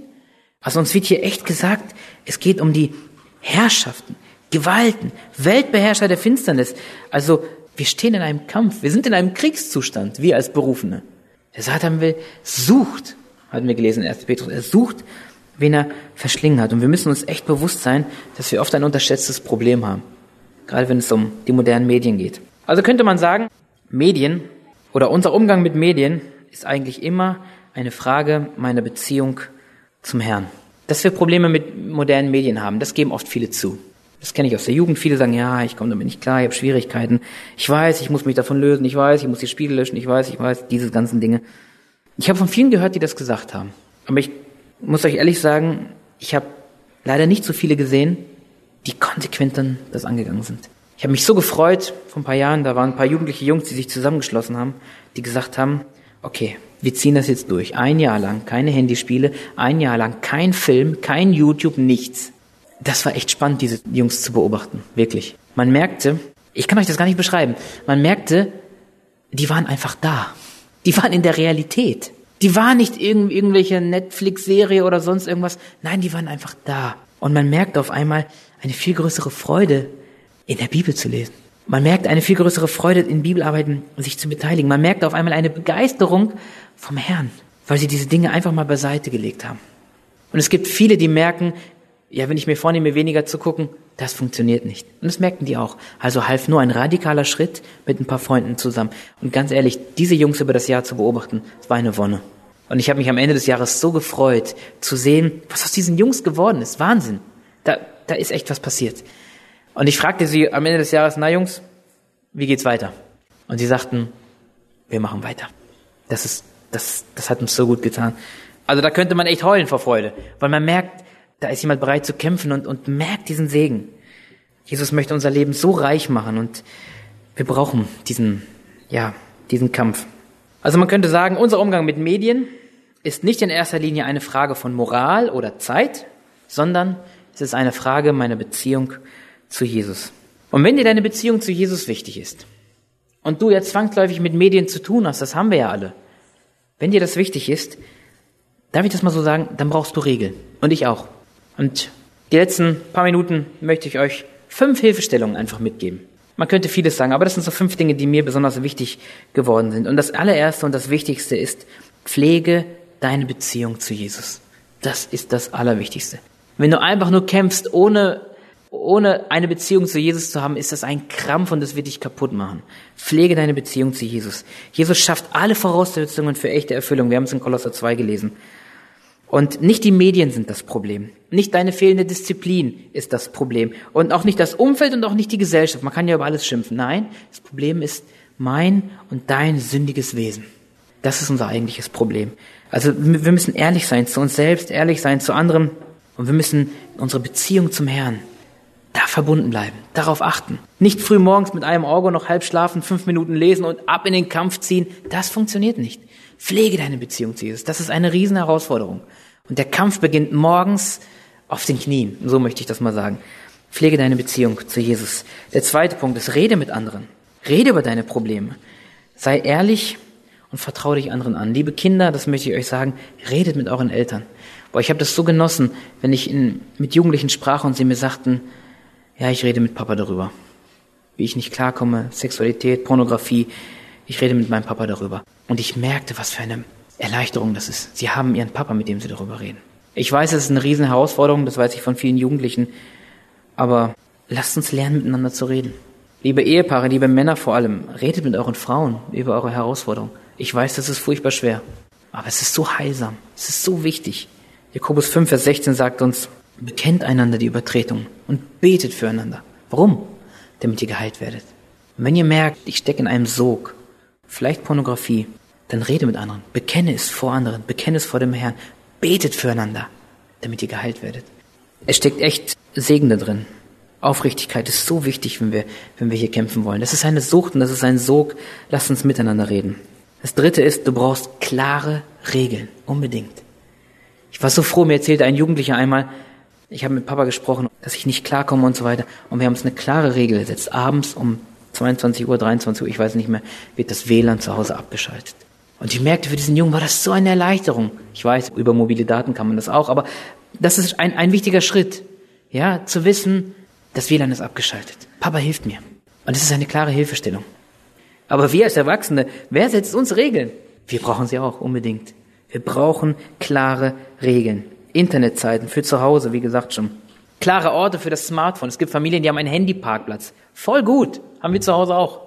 Also uns wird hier echt gesagt, es geht um die Herrschaften, Gewalten, Weltbeherrscher der Finsternis. Also wir stehen in einem Kampf, wir sind in einem Kriegszustand, wir als Berufene. Der Satan will, sucht, hatten wir gelesen in 1. Petrus, er sucht, wen er verschlingen hat. Und wir müssen uns echt bewusst sein, dass wir oft ein unterschätztes Problem haben. Gerade wenn es um die modernen Medien geht. Also könnte man sagen, Medien oder unser Umgang mit Medien ist eigentlich immer eine Frage meiner Beziehung zum Herrn. Dass wir Probleme mit modernen Medien haben, das geben oft viele zu. Das kenne ich aus der Jugend. Viele sagen, ja, ich komme damit nicht klar, ich habe Schwierigkeiten. Ich weiß, ich muss mich davon lösen. Ich weiß, ich muss die Spiegel löschen. Ich weiß, ich weiß, diese ganzen Dinge. Ich habe von vielen gehört, die das gesagt haben. Aber ich muss euch ehrlich sagen, ich habe leider nicht so viele gesehen, die konsequent dann das angegangen sind. Ich habe mich so gefreut vor ein paar Jahren, da waren ein paar jugendliche Jungs, die sich zusammengeschlossen haben, die gesagt haben, okay, wir ziehen das jetzt durch. Ein Jahr lang keine Handyspiele, ein Jahr lang kein Film, kein YouTube, nichts das war echt spannend, diese Jungs zu beobachten. Wirklich. Man merkte, ich kann euch das gar nicht beschreiben, man merkte, die waren einfach da. Die waren in der Realität. Die waren nicht irgend, irgendwelche Netflix-Serie oder sonst irgendwas. Nein, die waren einfach da. Und man merkte auf einmal eine viel größere Freude, in der Bibel zu lesen. Man merkt eine viel größere Freude, in Bibelarbeiten sich zu beteiligen. Man merkt auf einmal eine Begeisterung vom Herrn, weil sie diese Dinge einfach mal beiseite gelegt haben. Und es gibt viele, die merken, ja, wenn ich mir vornehme, weniger zu gucken, das funktioniert nicht. Und das merkten die auch. Also half nur ein radikaler Schritt mit ein paar Freunden zusammen. Und ganz ehrlich, diese Jungs über das Jahr zu beobachten, das war eine Wonne. Und ich habe mich am Ende des Jahres so gefreut, zu sehen, was aus diesen Jungs geworden ist. Wahnsinn. Da, da ist echt was passiert. Und ich fragte sie am Ende des Jahres, na Jungs, wie geht's weiter? Und sie sagten, wir machen weiter. Das ist, das, das hat uns so gut getan. Also da könnte man echt heulen vor Freude, weil man merkt, da ist jemand bereit zu kämpfen und, und merkt diesen Segen. Jesus möchte unser Leben so reich machen und wir brauchen diesen, ja, diesen Kampf. Also man könnte sagen, unser Umgang mit Medien ist nicht in erster Linie eine Frage von Moral oder Zeit, sondern es ist eine Frage meiner Beziehung zu Jesus. Und wenn dir deine Beziehung zu Jesus wichtig ist und du jetzt zwangsläufig mit Medien zu tun hast, das haben wir ja alle, wenn dir das wichtig ist, darf ich das mal so sagen, dann brauchst du Regeln. Und ich auch. Und die letzten paar Minuten möchte ich euch fünf Hilfestellungen einfach mitgeben. Man könnte vieles sagen, aber das sind so fünf Dinge, die mir besonders wichtig geworden sind. Und das allererste und das wichtigste ist, pflege deine Beziehung zu Jesus. Das ist das Allerwichtigste. Wenn du einfach nur kämpfst, ohne, ohne eine Beziehung zu Jesus zu haben, ist das ein Krampf und das wird dich kaputt machen. Pflege deine Beziehung zu Jesus. Jesus schafft alle Voraussetzungen für echte Erfüllung. Wir haben es in Kolosser 2 gelesen. Und nicht die Medien sind das Problem. Nicht deine fehlende Disziplin ist das Problem. Und auch nicht das Umfeld und auch nicht die Gesellschaft. Man kann ja über alles schimpfen. Nein, das Problem ist mein und dein sündiges Wesen. Das ist unser eigentliches Problem. Also wir müssen ehrlich sein zu uns selbst, ehrlich sein zu anderen. Und wir müssen unsere Beziehung zum Herrn da verbunden bleiben, darauf achten. Nicht früh morgens mit einem Auge noch halb schlafen, fünf Minuten lesen und ab in den Kampf ziehen. Das funktioniert nicht. Pflege deine Beziehung zu Jesus. Das ist eine riesen Herausforderung. Und der Kampf beginnt morgens auf den Knien. So möchte ich das mal sagen. Pflege deine Beziehung zu Jesus. Der zweite Punkt ist, rede mit anderen. Rede über deine Probleme. Sei ehrlich und vertraue dich anderen an. Liebe Kinder, das möchte ich euch sagen, redet mit euren Eltern. Boah, ich habe das so genossen, wenn ich in, mit Jugendlichen sprach und sie mir sagten, ja, ich rede mit Papa darüber. Wie ich nicht klarkomme, Sexualität, Pornografie. Ich rede mit meinem Papa darüber. Und ich merkte, was für eine Erleichterung das ist. Sie haben ihren Papa, mit dem sie darüber reden. Ich weiß, es ist eine riesen Herausforderung, das weiß ich von vielen Jugendlichen, aber lasst uns lernen, miteinander zu reden. Liebe Ehepaare, liebe Männer vor allem, redet mit euren Frauen über eure Herausforderung. Ich weiß, das ist furchtbar schwer, aber es ist so heilsam, es ist so wichtig. Jakobus 5, Vers 16 sagt uns, Bekennt einander die Übertretung und betet füreinander. Warum? Damit ihr geheilt werdet. Und wenn ihr merkt, ich stecke in einem Sog, vielleicht Pornografie, dann rede mit anderen. Bekenne es vor anderen. Bekenne es vor dem Herrn. Betet füreinander, damit ihr geheilt werdet. Es steckt echt Segen da drin. Aufrichtigkeit ist so wichtig, wenn wir, wenn wir hier kämpfen wollen. Das ist eine Sucht und das ist ein Sog. Lasst uns miteinander reden. Das dritte ist, du brauchst klare Regeln. Unbedingt. Ich war so froh, mir erzählte ein Jugendlicher einmal, ich habe mit Papa gesprochen, dass ich nicht klarkomme und so weiter. Und wir haben uns eine klare Regel gesetzt. Abends um 22 Uhr, 23 Uhr, ich weiß nicht mehr, wird das WLAN zu Hause abgeschaltet. Und ich merkte, für diesen Jungen war das so eine Erleichterung. Ich weiß, über mobile Daten kann man das auch, aber das ist ein, ein wichtiger Schritt. Ja, zu wissen, das WLAN ist abgeschaltet. Papa hilft mir. Und das ist eine klare Hilfestellung. Aber wir als Erwachsene, wer setzt uns Regeln? Wir brauchen sie auch unbedingt. Wir brauchen klare Regeln. Internetzeiten für zu Hause, wie gesagt schon. Klare Orte für das Smartphone. Es gibt Familien, die haben einen Handyparkplatz. Voll gut. Haben wir zu Hause auch.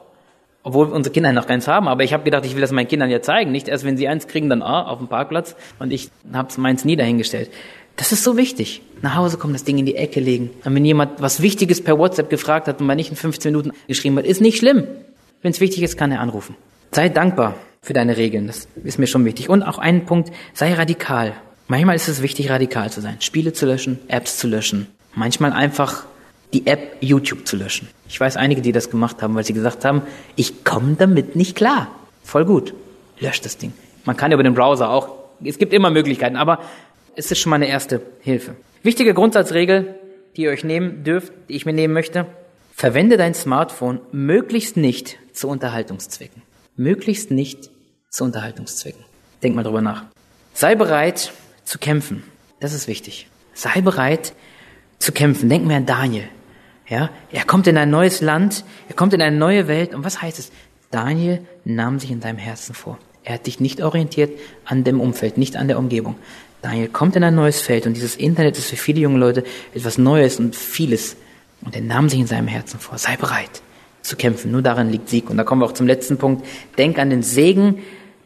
Obwohl unsere Kinder noch keins haben. Aber ich habe gedacht, ich will das meinen Kindern ja zeigen. Nicht erst, wenn sie eins kriegen, dann ah, auf dem Parkplatz. Und ich habe meins nie dahingestellt. Das ist so wichtig. Nach Hause kommen, das Ding in die Ecke legen. Und wenn jemand was Wichtiges per WhatsApp gefragt hat und man nicht in 15 Minuten geschrieben hat, ist nicht schlimm. Wenn es wichtig ist, kann er anrufen. Sei dankbar für deine Regeln. Das ist mir schon wichtig. Und auch einen Punkt, sei radikal. Manchmal ist es wichtig, radikal zu sein. Spiele zu löschen, Apps zu löschen. Manchmal einfach die App YouTube zu löschen. Ich weiß einige, die das gemacht haben, weil sie gesagt haben, ich komme damit nicht klar. Voll gut. Löscht das Ding. Man kann über den Browser auch, es gibt immer Möglichkeiten, aber es ist schon mal eine erste Hilfe. Wichtige Grundsatzregel, die ihr euch nehmen dürft, die ich mir nehmen möchte. Verwende dein Smartphone möglichst nicht zu Unterhaltungszwecken. Möglichst nicht zu Unterhaltungszwecken. Denk mal drüber nach. Sei bereit zu kämpfen. Das ist wichtig. Sei bereit zu kämpfen. Denk mir an Daniel. Ja, er kommt in ein neues Land, er kommt in eine neue Welt. Und was heißt es? Daniel nahm sich in seinem Herzen vor. Er hat dich nicht orientiert an dem Umfeld, nicht an der Umgebung. Daniel kommt in ein neues Feld und dieses Internet ist für viele junge Leute etwas Neues und vieles. Und er nahm sich in seinem Herzen vor. Sei bereit zu kämpfen. Nur darin liegt Sieg. Und da kommen wir auch zum letzten Punkt. Denk an den Segen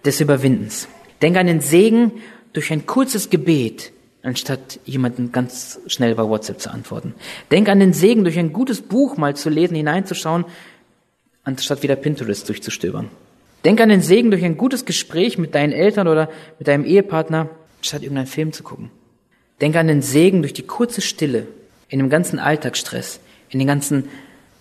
des Überwindens. Denk an den Segen durch ein kurzes Gebet, anstatt jemanden ganz schnell bei WhatsApp zu antworten. Denk an den Segen durch ein gutes Buch mal zu lesen, hineinzuschauen, anstatt wieder Pinterest durchzustöbern. Denk an den Segen durch ein gutes Gespräch mit deinen Eltern oder mit deinem Ehepartner, statt irgendeinen Film zu gucken. Denke an den Segen durch die kurze Stille in dem ganzen Alltagsstress, in den ganzen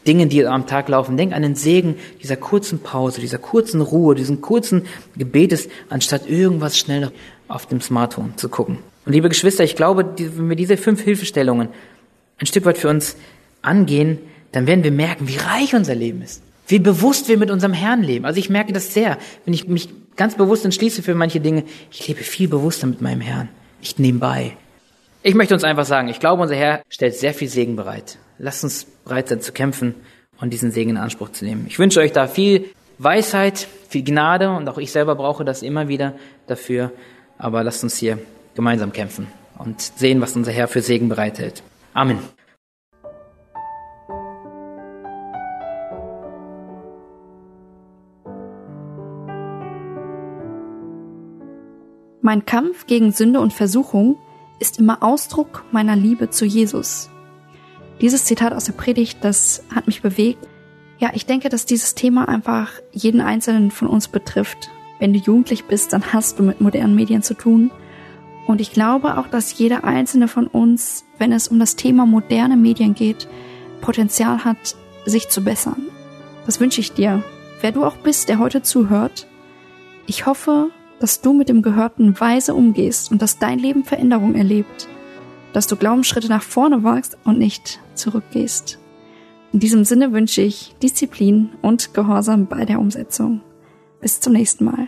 Dingen, die am Tag laufen. Denk an den Segen dieser kurzen Pause, dieser kurzen Ruhe, diesen kurzen Gebetes, anstatt irgendwas schnell auf dem Smartphone zu gucken. Und liebe Geschwister, ich glaube, wenn wir diese fünf Hilfestellungen ein Stück weit für uns angehen, dann werden wir merken, wie reich unser Leben ist. Wie bewusst wir mit unserem Herrn leben. Also ich merke das sehr, wenn ich mich ganz bewusst entschließe für manche Dinge. Ich lebe viel bewusster mit meinem Herrn. Nicht nebenbei. Ich möchte uns einfach sagen, ich glaube, unser Herr stellt sehr viel Segen bereit. Lasst uns bereit sein zu kämpfen und diesen Segen in Anspruch zu nehmen. Ich wünsche euch da viel Weisheit, viel Gnade und auch ich selber brauche das immer wieder dafür. Aber lasst uns hier gemeinsam kämpfen und sehen, was unser Herr für Segen bereithält. Amen. Mein Kampf gegen Sünde und Versuchung ist immer Ausdruck meiner Liebe zu Jesus. Dieses Zitat aus der Predigt, das hat mich bewegt. Ja, ich denke, dass dieses Thema einfach jeden einzelnen von uns betrifft. Wenn du jugendlich bist, dann hast du mit modernen Medien zu tun. Und ich glaube auch, dass jeder einzelne von uns, wenn es um das Thema moderne Medien geht, Potenzial hat, sich zu bessern. Das wünsche ich dir. Wer du auch bist, der heute zuhört. Ich hoffe, dass du mit dem Gehörten weise umgehst und dass dein Leben Veränderung erlebt, dass du Glaubensschritte nach vorne wagst und nicht zurückgehst. In diesem Sinne wünsche ich Disziplin und Gehorsam bei der Umsetzung. Bis zum nächsten Mal.